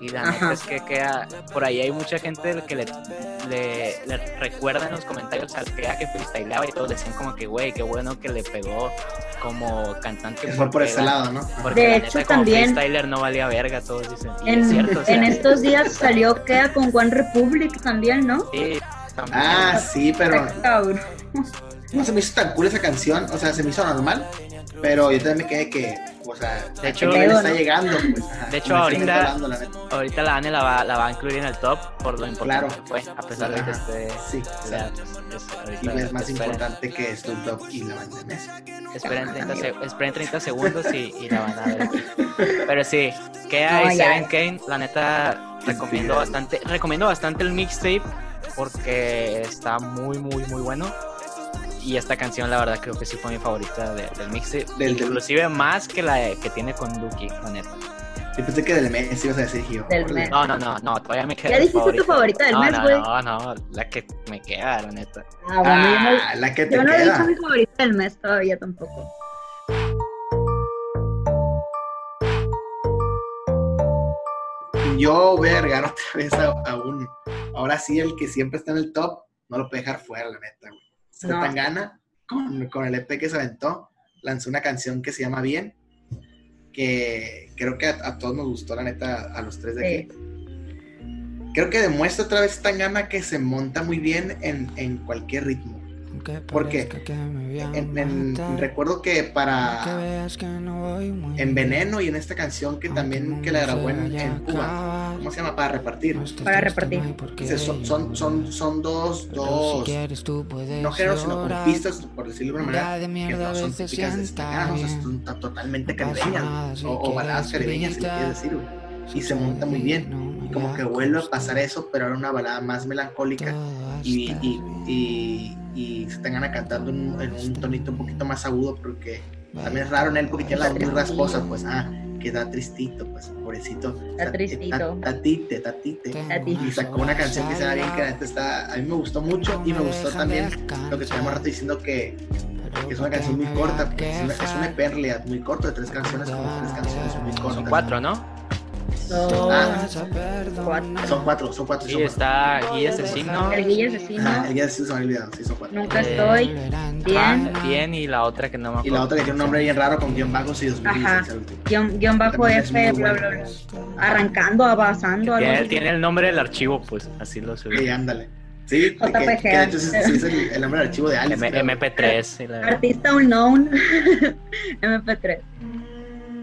Y la neta es que Kea, por ahí hay mucha gente que le, le, le recuerda en los comentarios al Kea que freestyleaba y todos decían como que, güey, qué bueno que le pegó como cantante. Que fue por ese la- lado, ¿no? porque De la hecho, neta, como también- freestyler no valía verga, todos dicen. Y En, es cierto, o sea, en estos días salió Kea con One Republic también, ¿no? sí, también. Ah, sí, pero. No se me hizo tan cool esa canción. O sea, se me hizo normal. Pero yo también me quedé que, o sea, De hecho- está llegando, pues. ajá. De hecho, ahorita- la. Ahorita la Ane la va, la va a incluir en el top por lo importante Claro. que fue, a pesar de que esté. Sí, o sea, pues, es- ahorita y es más importante que Snoop Dogg y la banda esperen 30, se- esperen 30 segundos y, y la van a ver. Pero sí, Kea No, y. Seven Kane, la neta, recomiendo bastante, recomiendo bastante el mixtape porque está muy, muy, muy bueno. Y esta canción, la verdad, creo que sí fue mi favorita de- del mixtape. Del- del- inclusive más que la que tiene con Duki, la neta. Yo pensé que del mes ibas a decir, yo. Del órale. mes. No, no, no, no, todavía me queda. Ya dijiste tu favorita del no, mes, no, güey. No, no, la que me queda, la neta. Ah, bueno, yo no- Ah, la que te yo no he dicho mi favorita del mes todavía tampoco. Yo voy a agregar otra vez a, a un. Ahora sí, el que siempre está en el top, no lo puede dejar fuera, la neta, güey. Zetangana, con, con el EP que se aventó, lanzó una canción que se llama Bien, que creo que a, a todos nos gustó, la neta, a los tres de Sí. aquí. Creo que demuestra otra vez Zetangana que se monta muy bien en, en cualquier ritmo. Porque en, en- recuerdo que para en Veneno y en esta canción que también que la grabó en, en Cuba, ¿cómo se llama? Para repartir. Para repartir. Dice, son, son, son, son dos, dos, no géneros, sino como pistas, por decirlo de alguna manera, que no son típicas de Zetangana, o sea, son to- totalmente caribeñas, o, o baladas caribeñas, si lo quieres decir, güey. Y se monta muy bien. Y como que vuelve a pasar eso, pero ahora una balada más melancólica y, y, y, y se tengan cantando en, en un tonito un poquito más agudo porque también es raro en él porque tiene la voz muy rasposa, pues, ah, que da tristito, pues, pobrecito. Da tristito. Ta- Tatite, tatite. Y sacó una canción que se da bien, que la está, a mí me gustó mucho y me gustó también lo que teníamos rato diciendo que, que es una canción muy corta, es, una, es un EP en realidad muy corto, de tres canciones, como tres canciones muy cortas. Son cuatro, ¿no? Son Ah. cuatro. Son cuatro, son cuatro. Sí, son cuatro. está Guía Asesino, El Guille Asesino, Ajá, el de sí se me ha olvidado, sí, son cuatro. Nunca Eh, estoy, bien, Ah, bien, y la otra que no me Y acuerdo. la otra que tiene un nombre bien raro con guion y dos mil Ajá. guion, guion bajo es F, bla, bla, bla. Arrancando, avanzando, algo Tiene, así. tiene el nombre del archivo, pues, así lo subí. Sí, ándale. Sí, que, JPG. que de hecho sí, sí es el, el nombre del archivo de Alice. M- creo. MP3. sí, la- Artista unknown. MP3.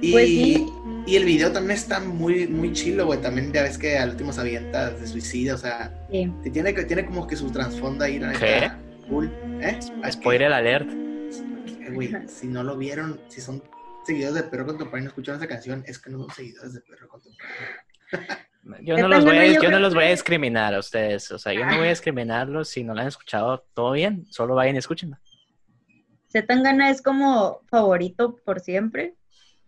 Y, Pues sí. Y el video también está muy, muy chilo, güey. También ya ves que al último se avienta de suicidio, o sea, Sí. tiene, que tiene como que su trasfondo ahí, la ¿Qué? Cool. ¿Eh? ¿A Spoiler alert. qué? Eh, Güey, si no lo vieron, si son seguidores de Perro Contemporáneo y no escucharon esa canción, es que no son seguidores de Perro Contemporáneo. Yo no, los voy a, yo no los voy a discriminar a ustedes. O sea, yo no voy a discriminarlos. Si no lo han escuchado, todo bien. Solo vayan y escúchenlo. Zetangana es como favorito por siempre.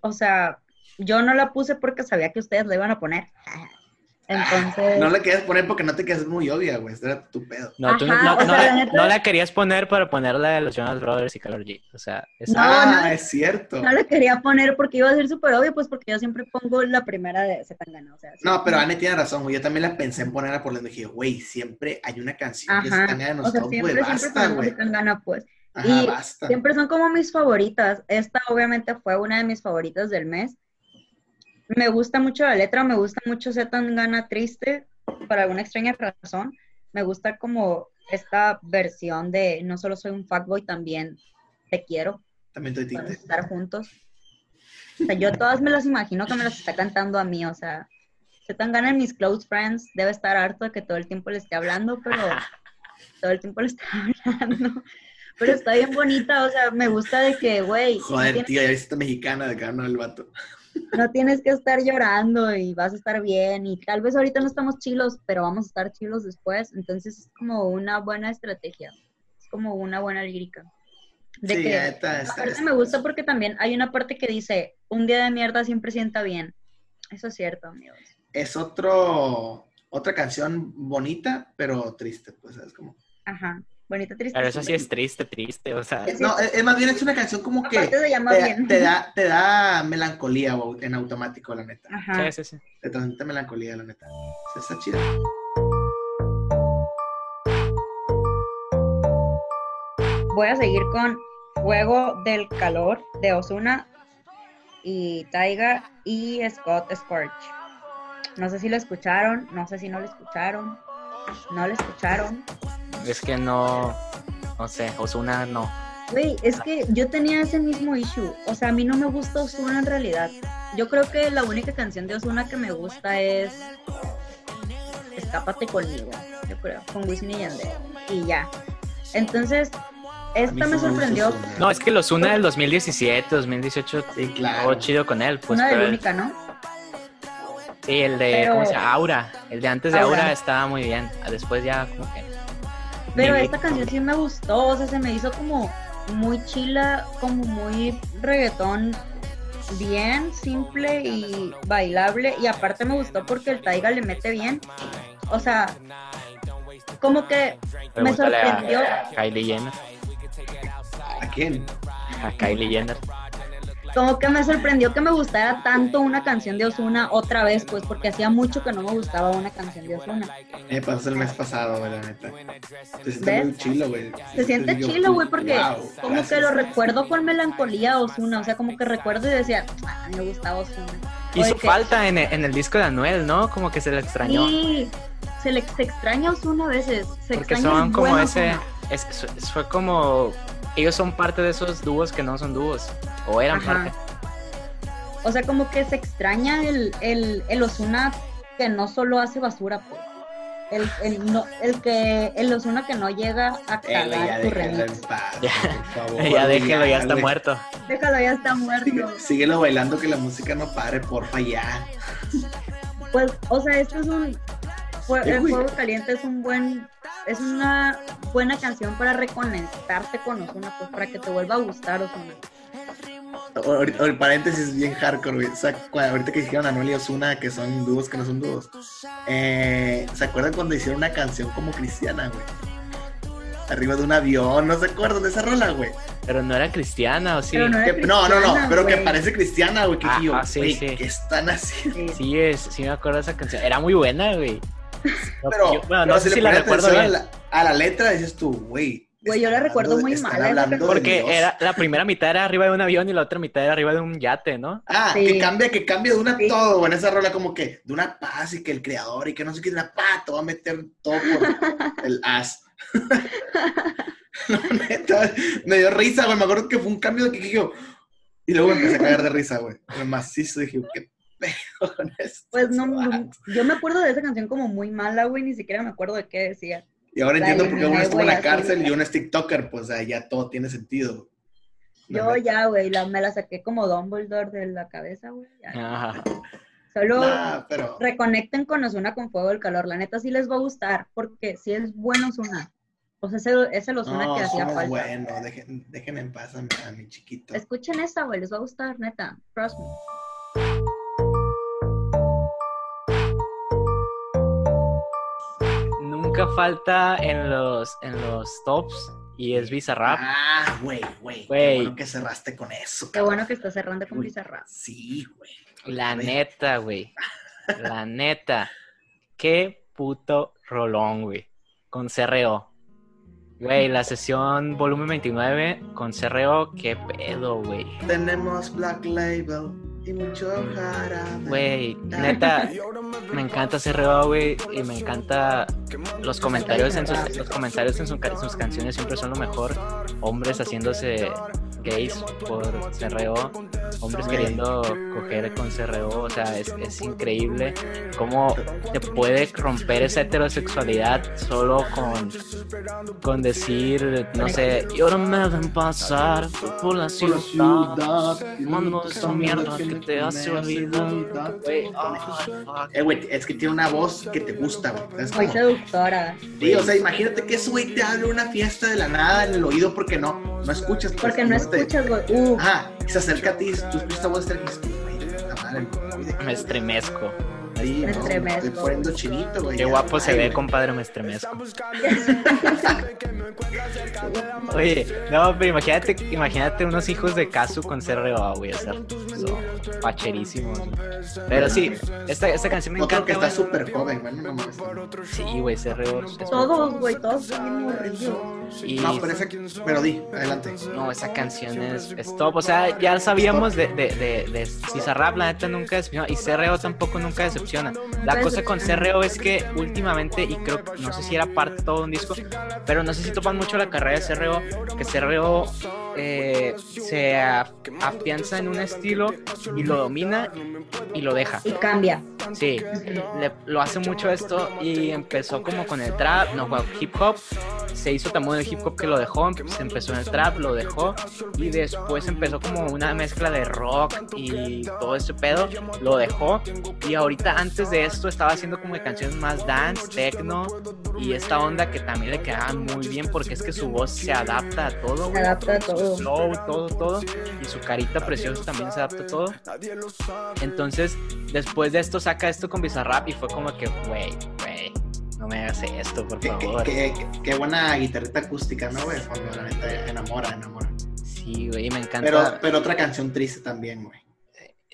O sea, yo no la puse porque sabía que ustedes la iban a poner. Entonces, No la querías poner porque no te quedas muy obvia, güey. Este era tu pedo. No, tú no, Ajá, no- sea, la neta- no la querías poner para ponerla de los Jonas Brothers y Color G. O sea, esa- No, ah, no. es cierto. no la quería poner porque iba a ser súper obvio, pues porque yo siempre pongo la primera de Zetangana. O sea, No, pero Anne tiene razón, güey. Yo también la pensé en ponerla por la dije, güey, siempre hay una canción que cambia de O sea, nosotros, siempre, güey. siempre Basta, güey. Zetangana, pues. Ajá, y basta. Siempre son como mis favoritas. Esta obviamente fue una de mis favoritas del mes. Me gusta mucho la letra, me gusta mucho Zetangana triste, por alguna extraña razón. Me gusta como esta versión de no solo soy un fuckboy, también te quiero, También estoy podemos estar juntos. O sea, yo todas me las imagino que me las está cantando a mí, o sea, Zetangana en mis close friends debe estar harto de que todo el tiempo le esté hablando, pero todo el tiempo le está hablando. Pero está bien bonita, o sea, me gusta de que, güey, Joder, tío, ya viste mexicana de no el vato. No tienes que estar llorando y vas a estar bien y tal vez ahorita no estamos chilos, pero vamos a estar chilos después, entonces es como una buena estrategia, es como una buena lírica. De sí, que, está, está, está- me gusta porque también hay una parte que dice, un día de mierda siempre sienta bien. Eso es cierto, amigos. Es otro, otra canción bonita, pero triste, pues, es como... Ajá, bonita triste. Pero eso sí es triste, triste. O sea. No, es, más bien es una canción como que te, bien. te da, te da melancolía en automático, la neta. Ajá. sí, sí, sí. Te transmite melancolía, la neta. Está chida. Voy a seguir con Fuego del Calor de Osuna y Taiga y Scott Scorch. No sé si lo escucharon, no sé si no lo escucharon, no lo escucharon. Es que no, no sé, Osuna no. Güey, es que yo tenía ese mismo issue. O sea, a mí no me gusta Osuna en realidad. Yo creo que la única canción de Osuna que me gusta es Escápate conmigo, yo creo, con Wisin y Yandel. Y ya. Entonces, esta me sorprendió. No, es que los Osuna del 2017, 2018, Sí, claro. chido con él. Pues, una de pero única, ¿no? Sí, el de, Pero- ¿cómo se llama? Aura. El de antes de Aura. Aura, estaba muy bien. Después ya como que... Pero esta canción sí me gustó, o sea, se me hizo como muy chila, como muy reggaetón, bien, simple y bailable. Y aparte me gustó porque el Taiga le mete bien. O sea, como que me sorprendió. a Kylie Jenner. ¿A quién? A Kylie Jenner. Como que me sorprendió que me gustara tanto una canción de Osuna otra vez, pues porque hacía mucho que no me gustaba una canción de Osuna. Me pasó el mes pasado, güey, la neta. Se siente ¿Ves? muy chilo, güey. Se siente Digo, chilo, güey, porque wow, como gracias. que lo recuerdo con melancolía a Osuna, o sea, como que recuerdo y decía, ah, me gustaba Osuna. Hizo que- falta en el, en el disco de Anuel, ¿no? Como que se le extrañó. Sí, se, le, se extraña Osuna a veces. Se porque extraña son como ese... Ozuna. es- es- fue como... Ellos son parte de esos dúos que no son dúos. O eran Ajá. parte. O sea, como que se extraña el, el, el Osuna que no solo hace basura, pues. El, el, no, el que el Osuna que no llega a cagar tu remix. en paz, Ya. por favor. ya déjelo, ya está muerto. Déjalo, ya está muerto. Sigue- Síguelo bailando que la música no pare, porfa, ya. Pues, o sea, esto es un. El. Fuego Caliente es un buen. Es una buena canción para reconectarte con Osuna, pues para que te vuelva a gustar Osuna. Ahorita, ahorita- paréntesis bien hardcore, güey. O sea, cu- ahorita que dijeron Anuel y Ozuna, que son dúos que no son dúos. Eh, ¿Se acuerdan cuando hicieron una canción como cristiana, güey? Arriba de un avión, ¿no se acuerdan de esa rola, güey? Pero no era cristiana, ¿o sí? Pero no era- Que- No, no, no, pero que parece cristiana, güey. Que Ah, yo, ah, sí, güey, sí. ¿qué están haciendo? Sí. Sí, es, sí me acuerdo de esa canción. Era muy buena, güey. No, Pero, yo- bueno, pero no sé si la recuerdo bien. A la, a la letra dices tú, güey, Güey, yo la recuerdo muy mal. Porque era, la primera mitad era arriba de un avión y la otra mitad era arriba de un yate, ¿no? Ah, Sí. que cambia, que cambia de una Sí. todo, güey, en esa rola como que de una paz y que el creador y que no sé qué, de una paz, te va a meter todo por el as. no, neta, me dio risa, güey, me acuerdo que fue un cambio de que dije yo, y luego empecé a cagar de risa, güey, me macizo, dije, qué pedo con esto. Pues no, no, yo me acuerdo de esa canción como muy mala, güey, ni siquiera me acuerdo de qué decía. Y ahora La entiendo por qué uno estuvo en la cárcel y uno es TikToker, pues ya todo tiene sentido. Yo No, ya, güey, la, me la saqué como Dumbledore de la cabeza, güey. Ajá. Solo nah, pero reconecten con Ozuna con Fuego del Calor. La neta sí les va a gustar, porque si es bueno Ozuna. O sea, ese, ese el Ozuna no, que hacía falta. bueno, dejen, dejen en paz a mi, a mi chiquito. Escuchen esta, güey, les va a gustar, neta. Trust me. Nunca falta en los, en los tops y es Bizarrap. Ah, güey, güey. Qué bueno que cerraste con eso. Qué cabrón. bueno que está cerrando con. Bizarrap. Sí, güey. La neta, güey. La neta. Qué puto rolón, güey. Con CRO. Güey, la sesión volumen 29 con CRO, qué pedo, güey. Tenemos Black Label y mucho. Güey, neta, me encanta CRO, güey, y me encanta los comentarios en sus, los comentarios en su sus canciones siempre son lo mejor. Hombres haciéndose gays por CRO, hombres queriendo coger con CRO, o sea, es, es increíble cómo te puede romper esa heterosexualidad solo con, con decir, no sé, y ahora me ven pasar por la ciudad. Mando esa mierda que te hace olvidar. Eh, güey, es que tiene una voz que te gusta, güey. Es Muy seductora. Sí, o sea, imagínate que ese güey te hable una fiesta de la nada en el oído porque no, no escuchas. pues, Porque no escuchas, Uh, Ajá, y se acerca a ti, tú escuchas esta voz y dices, güey, puta madre, güey, Me estremezco. Sí, Me estremezco. Estoy poniendo chinito, güey. Qué ya. guapo se Ay, ve, compadre, me estremezco. Oye, no, pero imagínate, imagínate unos hijos de Kazu con CRO, güey, o sea, son pacherísimos. güey. Pero sí, esta, esta canción me Otro que encanta, está güey. súper joven, güey, no mames. Sí, güey, CRO. es- todos, güey, todos son morrillos. Y No, pero esa, pero di, adelante. no, esa canción es, es top. O sea, ya sabíamos de, de, de, de Bizarrap, la neta nunca decepciona. Y CRO tampoco nunca La cosa con. CRO es que últimamente, y creo no sé si era parte de todo un disco, pero no sé si topan mucho la carrera de CRO, que CRO eh, se afianza en un estilo y lo domina y lo deja. Y cambia. Sí, le- lo hace mucho esto y empezó como con el trap, no, bueno, hip hop. Se hizo también el hip hop que lo dejó, se empezó en el trap, lo dejó y después empezó como una mezcla de rock y todo ese pedo, lo dejó y ahorita antes de esto estaba haciendo como de canciones más dance, techno y esta onda que también le quedaba muy bien porque es que su voz se adapta a todo, Se adapta a todo. Flow, todo, todo. Y su carita preciosa también se adapta a todo. Entonces, después de esto, saca esto con Bizarrap y fue como que, güey, güey, no me hagas esto, por qué- favor. qué- qué- qué buena guitarrita acústica, ¿no, güey? Cuando la neta enamora, enamora. Sí, güey, me encanta. Pero, pero otra canción triste también, güey.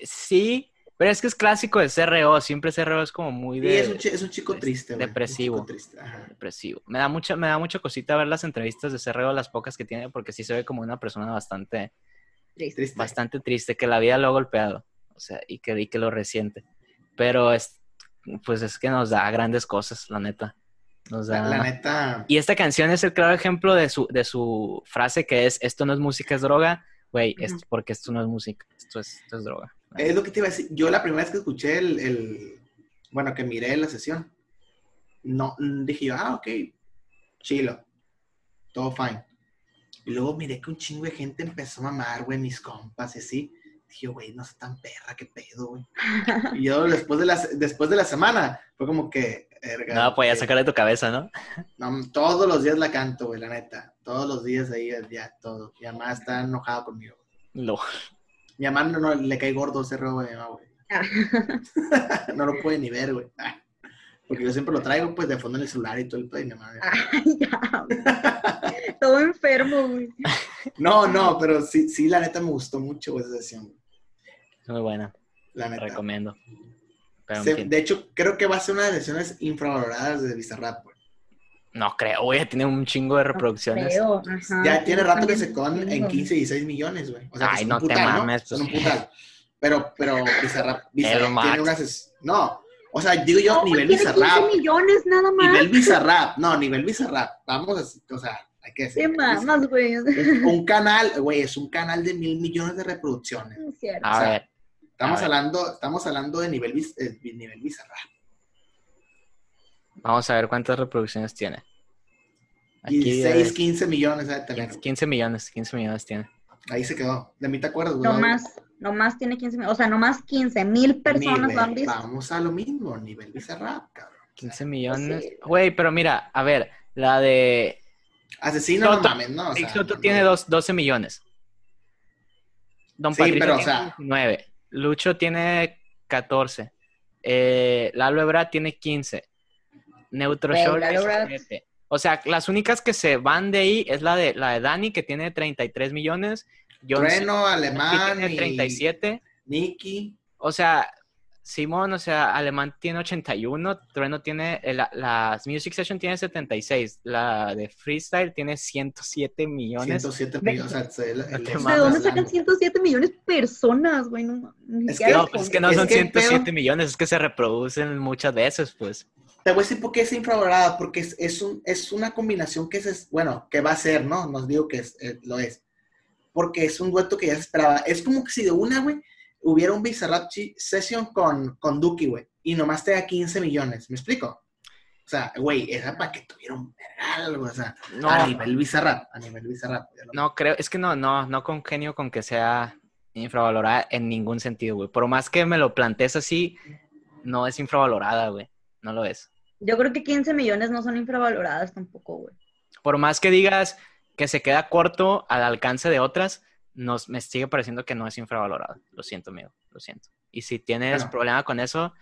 Sí, pero es que es clásico de CRO. Siempre CRO es como muy Sí, de es un, chi- es un chico es triste, depresivo. Un chico triste, ajá. depresivo. Me da mucha, me da mucha cosita ver las entrevistas de CRO, las pocas que tiene, porque sí se ve como una persona bastante, Triste. Bastante triste, que la vida lo ha golpeado. O sea, y que, y que lo resiente. Pero es, pues es que nos da grandes cosas, la neta. Nos da... La, neta. Y esta canción es el claro ejemplo de su, de su frase que es, esto no es música, es droga. Güey, es porque esto no es música, esto es, esto es droga. Es lo que te iba a decir. Yo la primera vez que escuché el, el- bueno, que miré la sesión, no, mm, dije yo, ah, ok, chilo, todo fine. Y luego miré que un chingo de gente empezó a mamar, güey, mis compas y así. Dije, güey, no sé tan perra, qué pedo, güey. Y yo después de la, después de la semana, fue como que... verga, No, pues ya sacar de tu cabeza, ¿no? no, todos los días la canto, güey, la neta. Todos los días ahí, ya, todo. Mi mamá está enojada conmigo. Lo, Mi mamá no, no, le cae gordo ese robo de mi mamá, güey. no lo puede ni ver, güey. Ah, Porque yo siempre lo traigo, pues, de fondo en el celular y todo el pedo. y mi mamá- Ay, ya. Todo enfermo, güey. No, no, pero sí, sí, la neta me gustó mucho güey, esa sesión, muy buena, La neta. recomiendo. Se- de hecho, creo que va a ser una de las sesiones infravaloradas de Bizarrap. No creo, güey, tiene un chingo de reproducciones. Creo, ajá, Ya tiene rato que se con en chingo. 15 y 16 millones, güey. O sea, que Ay, son no un te putal, ¿no? mames, Son un pues. putal. Pero, pero Bizarrap, Bizarrap tiene unas... No, o sea, digo yo, No, nivel Bizarrap. 15 millones nada más. Nivel Bizarrap. No, nivel Bizarrap. Vamos a... O sea, hay que decir. mamas, güey. Un canal, güey, es un canal de mil millones de reproducciones. Es cierto. A O sea, ver, Estamos A ver. hablando, estamos hablando de nivel, eh, nivel Bizarrap. Vamos a ver cuántas reproducciones tiene. Aquí 16, eh, 15 millones, ¿sabes? También. 15 millones, 15 millones tiene. Ahí se quedó. De mí te acuerdas, güey. No más, no más tiene 15 mil, o sea, no más 15 mil personas lo han visto. Vamos a lo mismo, nivel Bizarrap, cabrón. 15 millones. sí. Güey, pero mira, a ver, la de Asesino, no Soto. mames, no. O sea, Soto no, tiene no. dos- 12 millones. Don Sí, Patricio pero, o tiene sea- 19. Lucho tiene 14. Eh, Lalo Ebrard tiene 15. Neutro Güey, Show Lalo Ebrard. 17. O sea, las únicas que se van de ahí es la de la de Dani, que tiene 33 millones. John Trueno, Cena, Alemán, tiene y 37. Nicky. O sea, Simón, o sea, Alemán tiene 81, Trueno tiene, eh, la, las Music Session tiene 76, la de Freestyle tiene 107 millones. 107 Ve- millones. O sea, se- el- el- ¿De dónde sacan 107 millones de personas, güey? No, Es que- No, pues es que no Es son que el 107 pedo- millones, es que se reproducen muchas veces, pues. Te voy a decir por qué es infravalorada, porque es, es, un, es una combinación que es, bueno, que va a ser, ¿no? Nos digo que es, eh, lo es. Porque es un dueto que ya se esperaba. Es como que si de una, güey, hubiera un Bizarrap Session con, con Duki, güey, y nomás te da 15 millones. ¿Me explico? O sea, güey, esa para que tuviera un güey, o sea, No, a nivel Bizarrap, a nivel Bizarrap. lo- no creo, es que no, no, no congenio con que sea infravalorada en ningún sentido, güey. Por más que me lo plantees así, no es infravalorada, güey. No lo es. Yo creo que 15 millones no son infravaloradas tampoco, güey. Por más que digas que se queda corto al alcance de otras, nos, me sigue pareciendo que no es infravalorada. Lo siento, amigo, lo siento. Y si tienes Bueno. problema con eso,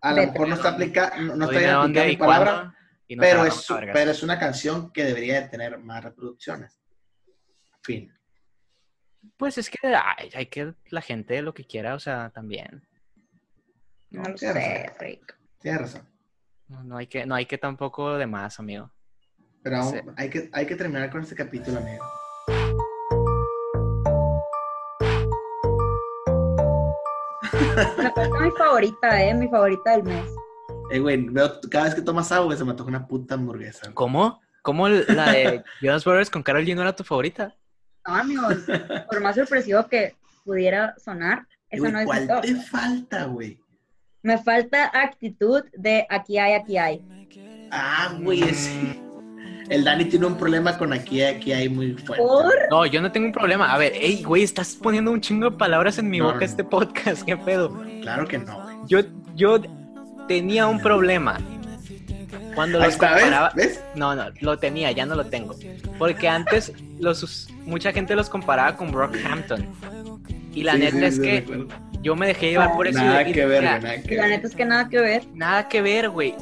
A lo mejor no está aplicada, no, no está aplicada mi y palabra, cuándo, y nos pero es, pero es una canción que debería de tener más reproducciones. Fin. Pues es que ay, hay que la gente lo que quiera, o sea, también. No lo sé. Rick. Tienes razón. No, no hay que, no hay que tampoco de más, amigo. Pero aún Sí. hay, que, hay que terminar con este capítulo, amigo. Me falta mi favorita, eh, mi favorita del mes. Eh, güey, veo cada vez que tomas agua, güey, se me antoja una puta hamburguesa. güey. ¿Cómo? ¿Cómo la de Jonas Brothers con Carol G no era tu favorita? No, amigos, por más sorpresivo que pudiera sonar, esa Güey, no es mi ¿Cuál top. te falta, güey? Me falta actitud de aquí hay, aquí hay. Ah, güey, sí. El Dani tiene un problema con aquí, aquí hay muy fuerte. ¿Por? No, yo no tengo un problema. A ver, ey, güey, estás poniendo un chingo de palabras en mi No, boca no. este podcast. ¿Qué pedo? Claro que no, güey. Yo, yo tenía un problema. Cuando los está, ¿ves? comparaba... ¿Ves? No, no, lo tenía, ya no lo tengo. Porque antes los, mucha gente los comparaba con Brockhampton. Y la Sí, neta sí, es sí, que recuerdo. Yo me dejé llevar por eso. y- Nada que ver, nada que La neta es que nada que ver. Nada que ver, güey.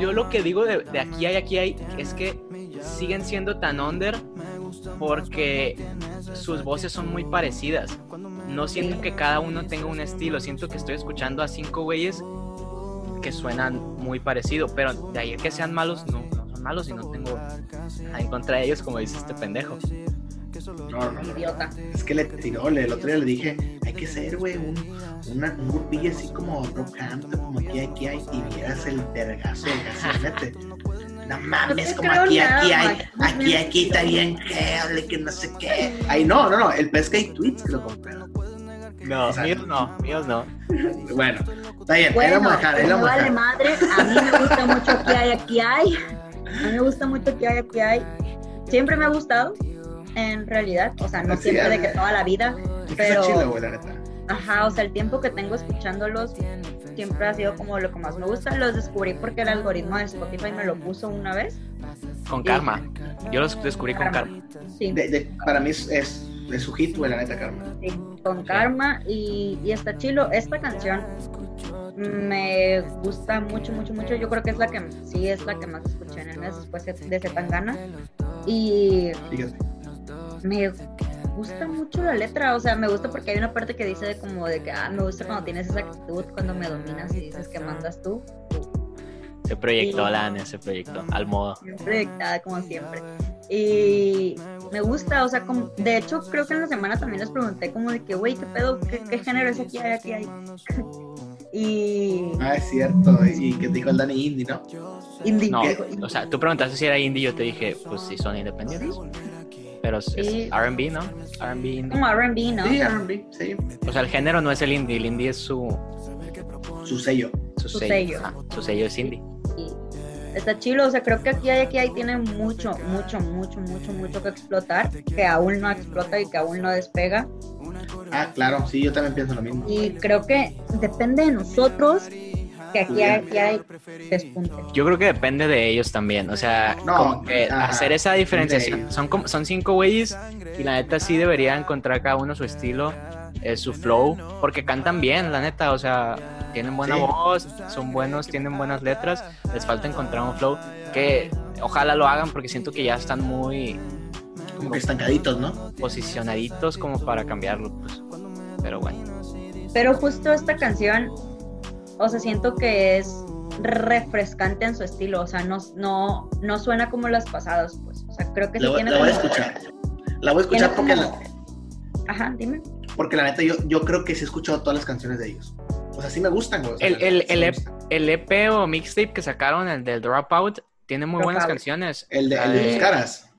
Yo lo que digo de, de aquí hay, aquí hay, es que siguen siendo tan under porque sus voces son muy parecidas. No siento que cada uno tenga un estilo, siento que estoy escuchando a cinco güeyes que suenan muy parecido, pero de ahí a que sean malos, no, no son malos y no tengo nada en contra de ellos, como dice este pendejo. No, no, no. Idiota. Es que le tiró, le- el otro día le dije, hay que ser, güey, un, una- un grupillo así como Brockhampton, como aquí, aquí hay, y vieras el vergazo del que mete. No mames, como aquí, nada, aquí hay, aquí, aquí está bien cable, que no sé qué. Ay, no, no, no, el pez que hay tweets que lo compré. No, O sea, míos no, míos no. Bueno, está bien, ahí Bueno, vamos a dejar, ahí pues lo no vamos a vale madre. A mí me gusta mucho aquí hay, aquí hay. A mí me gusta mucho aquí hay, aquí hay. Siempre me ha gustado, en realidad. O sea, no siempre de que toda la vida. Pero- chido, güey, la neta. Ajá, o sea, el tiempo que tengo escuchándolos siempre ha sido como lo que más me gusta. Los descubrí porque el algoritmo de Spotify me lo puso una vez. Con karma. Yo los descubrí con karma. Sí, De- de- para mí es, es, es su hit, güey, la neta, sí, con karma y, y está chilo. Esta canción me gusta mucho, mucho, mucho. Yo creo que es la que sí es la que más escuché en el mes después de, de Zetangana. Y Fíjate. Me gusta mucho la letra, o sea, me gusta porque hay una parte que dice de como de que, ah, me gusta cuando tienes esa actitud, cuando me dominas y dices que mandas tú. Se proyectó, Y- la Ania, se proyectó, al modo. proyectada como siempre. Y me gusta, o sea, como, de hecho creo que en la semana también les pregunté como de que, güey, ¿qué pedo? ¿Qué, qué género es aquí hay, aquí hay? y Ah, es cierto. Y que te dijo el Dani Indie, ¿no? indie. No, o sea, tú preguntaste si era indie, yo te dije, pues sí son independientes. Pero es, es Sí. R&B, ¿no? R&B como R&B, ¿no? Sí, R&B, sí. O sea, el género no es el indie, el indie es su, Su sello. su, Su sello. su sello es indie. Está chido, o sea, creo que aquí hay, aquí hay, tiene mucho, mucho, mucho, mucho, mucho que explotar, que aún no explota y que aún no despega. Ah, claro, sí, yo también pienso lo mismo. Y creo que depende de nosotros que aquí hay, aquí hay despunte. Yo creo que depende de ellos también. O sea, No, como que ajá, hacer esa diferenciación. Son, como, son cinco güeyes y la neta sí debería encontrar cada uno su estilo, eh, su flow, porque cantan bien, la neta. O sea, tienen buena Sí. voz, son buenos, tienen buenas letras. Les falta encontrar un flow que ojalá lo hagan porque siento que ya están muy Como que estancaditos, ¿no? posicionaditos como para cambiarlo. Pues. Pero bueno. Pero justo esta canción, o sea, siento que es refrescante en su estilo, o sea, no, no, no suena como las pasadas, pues. O sea, creo que sí La, voy- tiene la voy a escuchar. La voy a escuchar porque como- la, Ajá, dime. porque la neta yo, yo creo que sí he escuchado todas las canciones de ellos. O sea, sí me gustan, güey. o sea, El, el, sí el, me EP, gustan. el EP o mixtape que sacaron, el del Dropout, tiene muy buenas canciones. El de, el de de- caras.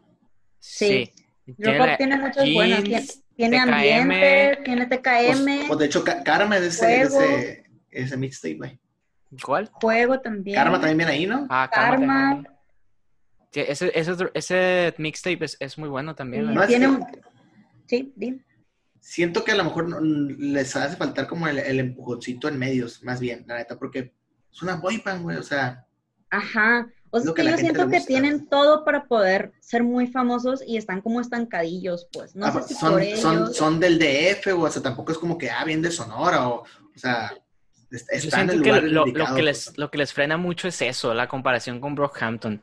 Sí. Tiene muchas buenas. Tiene, TKM, ambiente, tiene Pues, TKM, pues, de hecho, Karma es de ese. Ese, mixtape, güey. ¿Cuál? juego también. Karma también viene ahí, ¿no? Ah, Karma. también. Sí, Ese, ese, ese mixtape es, es muy bueno también. Sí. la No, tiene un- Sí, dime. Siento que a lo mejor no- les hace faltar como el, el empujoncito en medios, más bien, la neta, porque es una boy band, güey, o sea, Ajá. O sea, que yo siento que tienen todo para poder ser muy famosos y están como estancadillos, pues. No ah, sé si son, por ellos. son, son del DF, o sea, tampoco es como que, ah, bien de Sonora, o, o sea, están en siento el que lugar lo, que les, lo que les frena mucho es eso, la comparación con Brockhampton.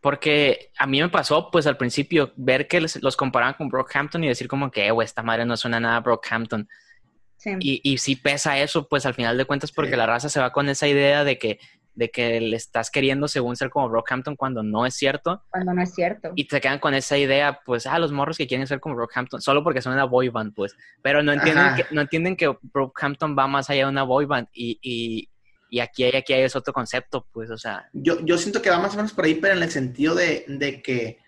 Porque a mí me pasó, pues al principio, ver que les- los comparaban con Brockhampton y decir como que, güey, esta madre no suena nada a Brockhampton. Sí. Y, y sí pesa eso, pues al final de cuentas, porque Sí. la raza se va con esa idea de que, de que le estás queriendo según ser como Brockhampton cuando no es cierto. Cuando no es cierto. Y te quedan con esa idea, pues, ah, los morros que quieren ser como Brockhampton, solo porque son una boy band, pues. Pero no entienden, Ajá. que, no entienden que Brockhampton va más allá de una boy band. Y, y, y aquí hay, aquí hay es otro concepto, pues, o sea, Yo, yo siento que va más o menos por ahí, pero en el sentido de, de que,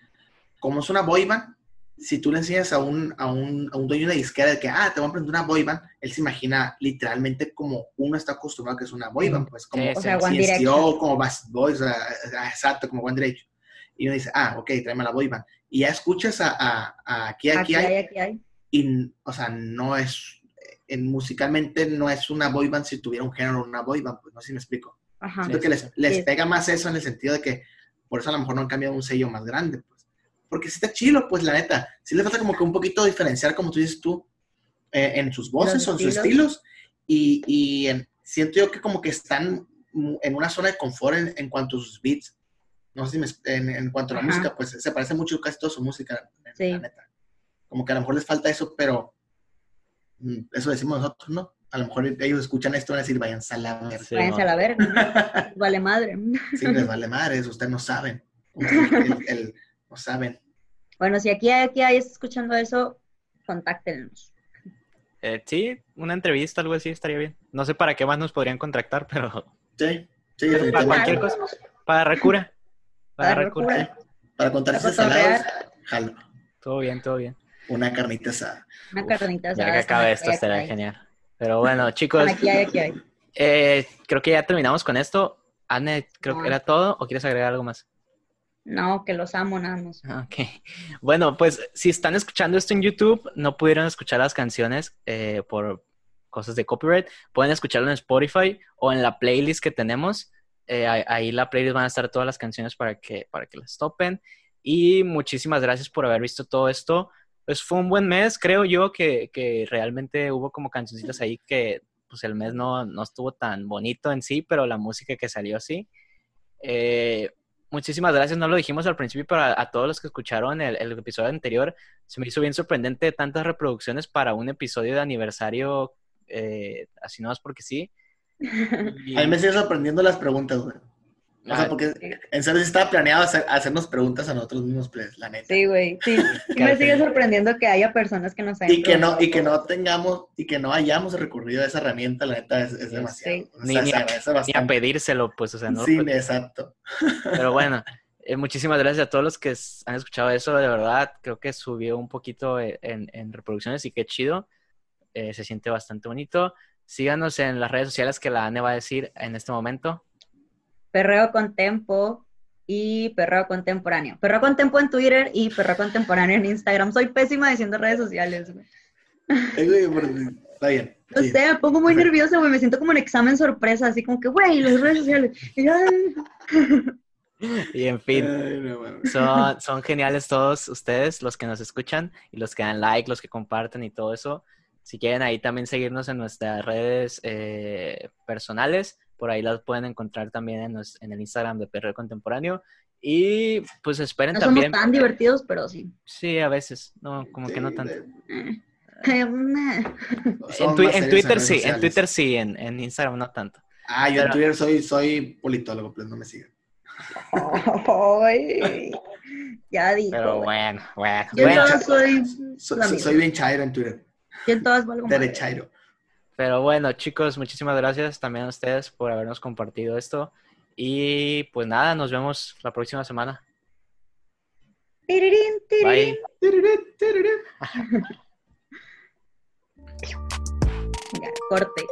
como es una boy band, si tú le enseñas a un, a un, a un dueño de disquera de que, ah, te voy a aprender una boy band, él se imagina literalmente como uno está acostumbrado a que es una boy band, pues como Sí, o sea, sí. One Direction. como Bass Boys, o sea, ah, exacto, como One Direction. Y uno dice, ah, ok, tráeme la boy band. Y ya escuchas a, a, a aquí, aquí, Aquí hay, hay, aquí hay. y, o sea, no es, en, musicalmente no es una boy band si tuviera un género una boy band, pues no sé si me explico. Ajá. Siento que les, les Sí. pega más eso en el sentido de que por eso a lo mejor no han cambiado un sello más grande, pues. Porque sí está chilo, pues, la neta. Sí le falta como que un poquito diferenciar, como tú dices tú, eh, en sus voces o en sus estilos. Y, y en- siento yo que como que están en una zona de confort en, en cuanto a sus beats. No sé si me, en, en cuanto a la Ajá. música, pues se parece mucho casi toda su música, Sí. la neta. Como que a lo mejor les falta eso, pero mm, eso decimos nosotros, ¿no? A lo mejor ellos escuchan esto y van a decir, vayan a la verga". Sí, Váyanse a la verga. vale madre. Sí, les vale madres, ustedes no saben. El- el- no saben. Bueno, si aquí hay, aquí hay, está escuchando eso, contáctenos. eh, sí, una entrevista, algo así estaría bien. No sé para qué más nos podrían contactar, pero Sí, sí, Para definitivamente. cualquier cosa. para recura. Para Para recura. recura. Para contar Para esas saladas, cotorrear. jalo. Todo bien, todo bien. Una carnita asada. Una Uf, carnita Ya asada. que acabe esto, hay, estaría aquí hay. genial. Pero bueno, chicos, Aquí hay, aquí hay. eh, creo que ya terminamos con esto. Anne, creo que Ah. era todo. ¿O quieres agregar algo más? No, que los amo más. Ah, Ok. Bueno, pues si están escuchando esto en YouTube, no pudieron escuchar las canciones eh, por cosas de copyright, pueden escucharlo en Spotify o en la playlist que tenemos. Eh, ahí la playlist van a estar todas las canciones para que, para que las topen. Y muchísimas gracias por haber visto todo esto. Pues fue un buen mes, creo yo, que, que realmente hubo como cancioncitas ahí que pues el mes no, no estuvo tan bonito en sí, pero la música que salió sí. Eh, muchísimas gracias, no lo dijimos al principio, pero a, a todos los que escucharon el, el episodio anterior, se me hizo bien sorprendente tantas reproducciones para un episodio de aniversario, eh, así no es porque sí. Y- A mí me sigue sorprendiendo las preguntas, güey. O sea, Ah, porque en serio estaba planeado hacer- hacernos preguntas a nosotros mismos, pues, la neta. Sí, güey. Sí. Sí me sigue sorprendiendo que haya personas que nos hayan Y que no, y que no tengamos, y que no hayamos recurrido a esa herramienta, la neta, es, es demasiado. Sí. O Ni- sea, ni se a- Ni a pedírselo, pues, o sea, no. Sí, pues, exacto. Pero bueno, eh, muchísimas gracias a todos los que han escuchado eso, de verdad. Creo que subió un poquito eh, en, en reproducciones y qué chido. Eh, se siente bastante bonito. Síganos en las redes sociales que la Ane va a decir en este momento. Perreo con tempo y perreo contemporáneo. Perreo con tempo en Twitter y perreo contemporáneo en Instagram. Soy pésima diciendo redes sociales, güey. Está bien. No sé, me pongo muy nerviosa, güey. Me siento como un examen sorpresa, así como que, güey, las redes sociales. Y en fin, Ay, no, mames. son, son geniales todos ustedes, los que nos escuchan y los que dan like, los que comparten y todo eso. Si quieren ahí también seguirnos en nuestras redes eh, personales, por ahí las pueden encontrar también en, el Instagram de Perreo Contemporáneo. Y pues esperen no somos también. tan divertidos, pero sí. Sí, a veces, no, como que no tanto. de- Eh, En, Twitter sí, en. Twitter sí, en, en Instagram no tanto. Ah, yo en Twitter soy, soy politólogo, pues no me sigan. Ay, ya digo. Pero bueno, bueno. Yo bueno. soy, So- la so- misma. soy bien chairo en Twitter. yo en todas valgo. Derechairo. Pero bueno, chicos, muchísimas gracias también a ustedes por habernos compartido esto. Y pues nada, nos vemos la próxima semana. Tirirín, tirirín. Bye. Tirirí, tirirí. Ya, corte.